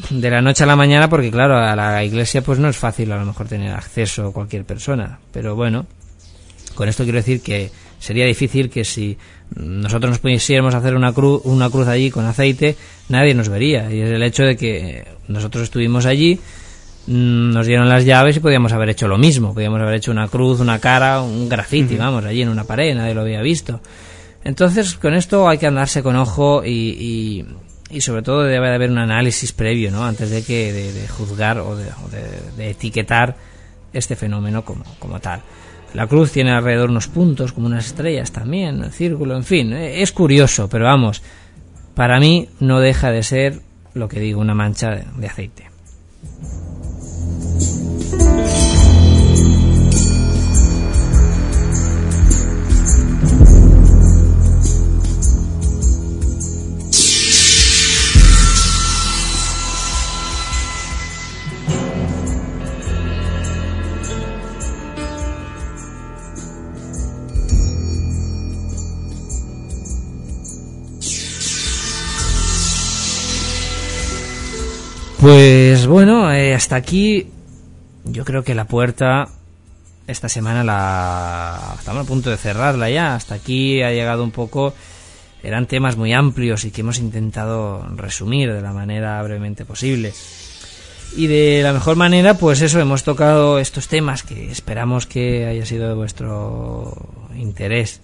de la noche a la mañana porque, claro, a la iglesia pues no es fácil a lo mejor tener acceso cualquier persona. Pero bueno, con esto quiero decir que sería difícil que si nosotros nos pusiéramos a hacer una cruz, una cruz allí con aceite, nadie nos vería. Y es el hecho de que nosotros estuvimos allí, mm, nos dieron las llaves y podíamos haber hecho lo mismo. Podíamos haber hecho una cruz, una cara, un graffiti, uh -huh. vamos, allí en una pared, nadie lo había visto. Entonces, con esto hay que andarse con ojo y, y, y sobre todo debe de haber un análisis previo, ¿no? Antes de que de, de juzgar o, de, o de etiquetar este fenómeno como, como tal. La cruz tiene alrededor unos puntos, como unas estrellas también, el círculo, en fin, eh, es curioso, pero vamos, para mí no deja de ser, lo que digo, una mancha de aceite. Pues bueno, eh, hasta aquí yo creo que la puerta esta semana la estamos a punto de cerrarla ya. Hasta aquí ha llegado un poco eran temas muy amplios y que hemos intentado resumir de la manera brevemente posible. Y de la mejor manera, pues eso, hemos tocado estos temas que esperamos que haya sido de vuestro interés.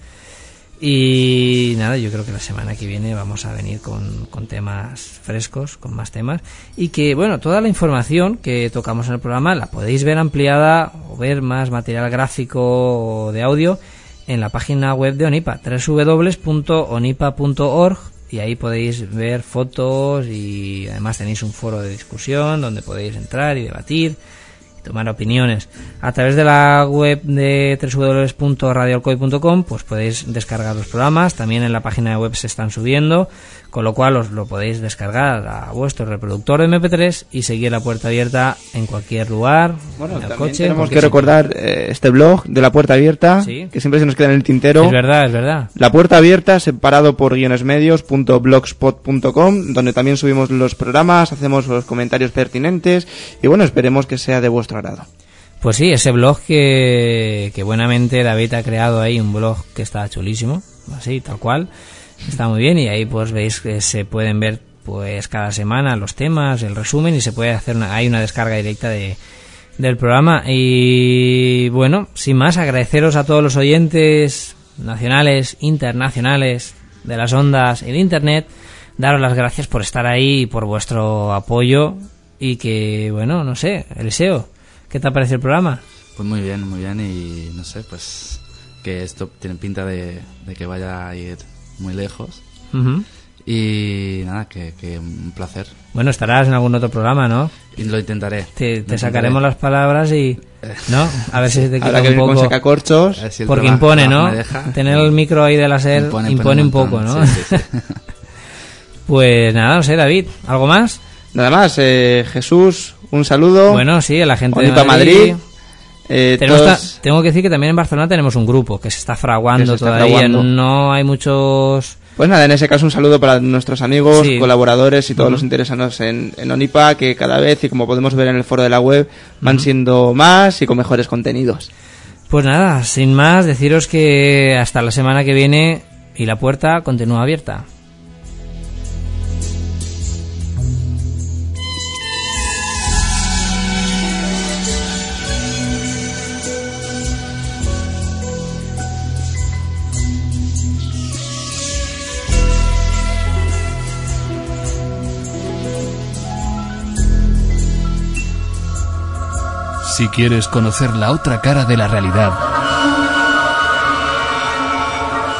Y nada, yo creo que la semana que viene vamos a venir con, con, temas frescos, con más temas. Y que, bueno, toda la información que tocamos en el programa la podéis ver ampliada o ver más material gráfico o de audio en la página web de Onipa, www.onipa.org y ahí podéis ver fotos y además tenéis un foro de discusión donde podéis entrar y debatir tomar opiniones. A través de la web de www.radioalcoy.com pues podéis descargar los programas, también en la página de web se están subiendo con lo cual os lo podéis descargar a vuestro reproductor de MP3 y seguir la puerta abierta en cualquier lugar, bueno, en el coche. Tenemos que recordar eh, este blog de la puerta abierta, Sí. que siempre se nos queda en el tintero. Es verdad, es verdad. La puerta abierta, separado por guionesmedios.blogspot.com, donde también subimos los programas, hacemos los comentarios pertinentes y bueno, esperemos que sea de vuestro Pues sí, ese blog que, que buenamente David ha creado ahí, un blog que está chulísimo, así, tal cual. Está muy bien y ahí pues veis que se pueden ver pues cada semana los temas, el resumen y se puede hacer una, hay una descarga directa de, del programa y bueno, sin más agradeceros a todos los oyentes nacionales, internacionales de las ondas y de internet, daros las gracias por estar ahí y por vuestro apoyo y que bueno, no sé, Eliseo, ¿qué te parece el programa? Pues muy bien, muy bien y no sé, pues que esto tiene pinta de, de que vaya a ir muy lejos. Y nada, que, que un placer. Bueno, estarás en algún otro programa, ¿no? Y lo intentaré. Te, Lo sacaremos intentaré. las palabras y... ¿No? A ver si se te quita que un poco... sacacorchos. A ver si el Porque trabajo- impone, ¿no? deja. Tener el micro ahí de la SER impone, impone un poco, ¿no? sí, sí, sí. Pues nada, no sé, David, ¿algo más? Nada más, eh, Jesús, un saludo. Bueno, sí, a la gente Onipa de Madrid. Madrid. Eh, todos- tengo que decir que también en Barcelona tenemos un grupo que se está fraguando Que se está todavía. fraguando. No hay muchos... Pues nada, en ese caso un saludo para nuestros amigos, Sí. colaboradores y todos los interesados en, en Onipa, que cada vez, y como podemos ver en el foro de la web, van siendo más y con mejores contenidos. Pues nada, sin más, deciros que hasta la semana que viene y la puerta continúa abierta. Si quieres conocer la otra cara de la realidad,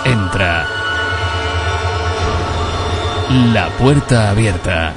entra. La puerta abierta.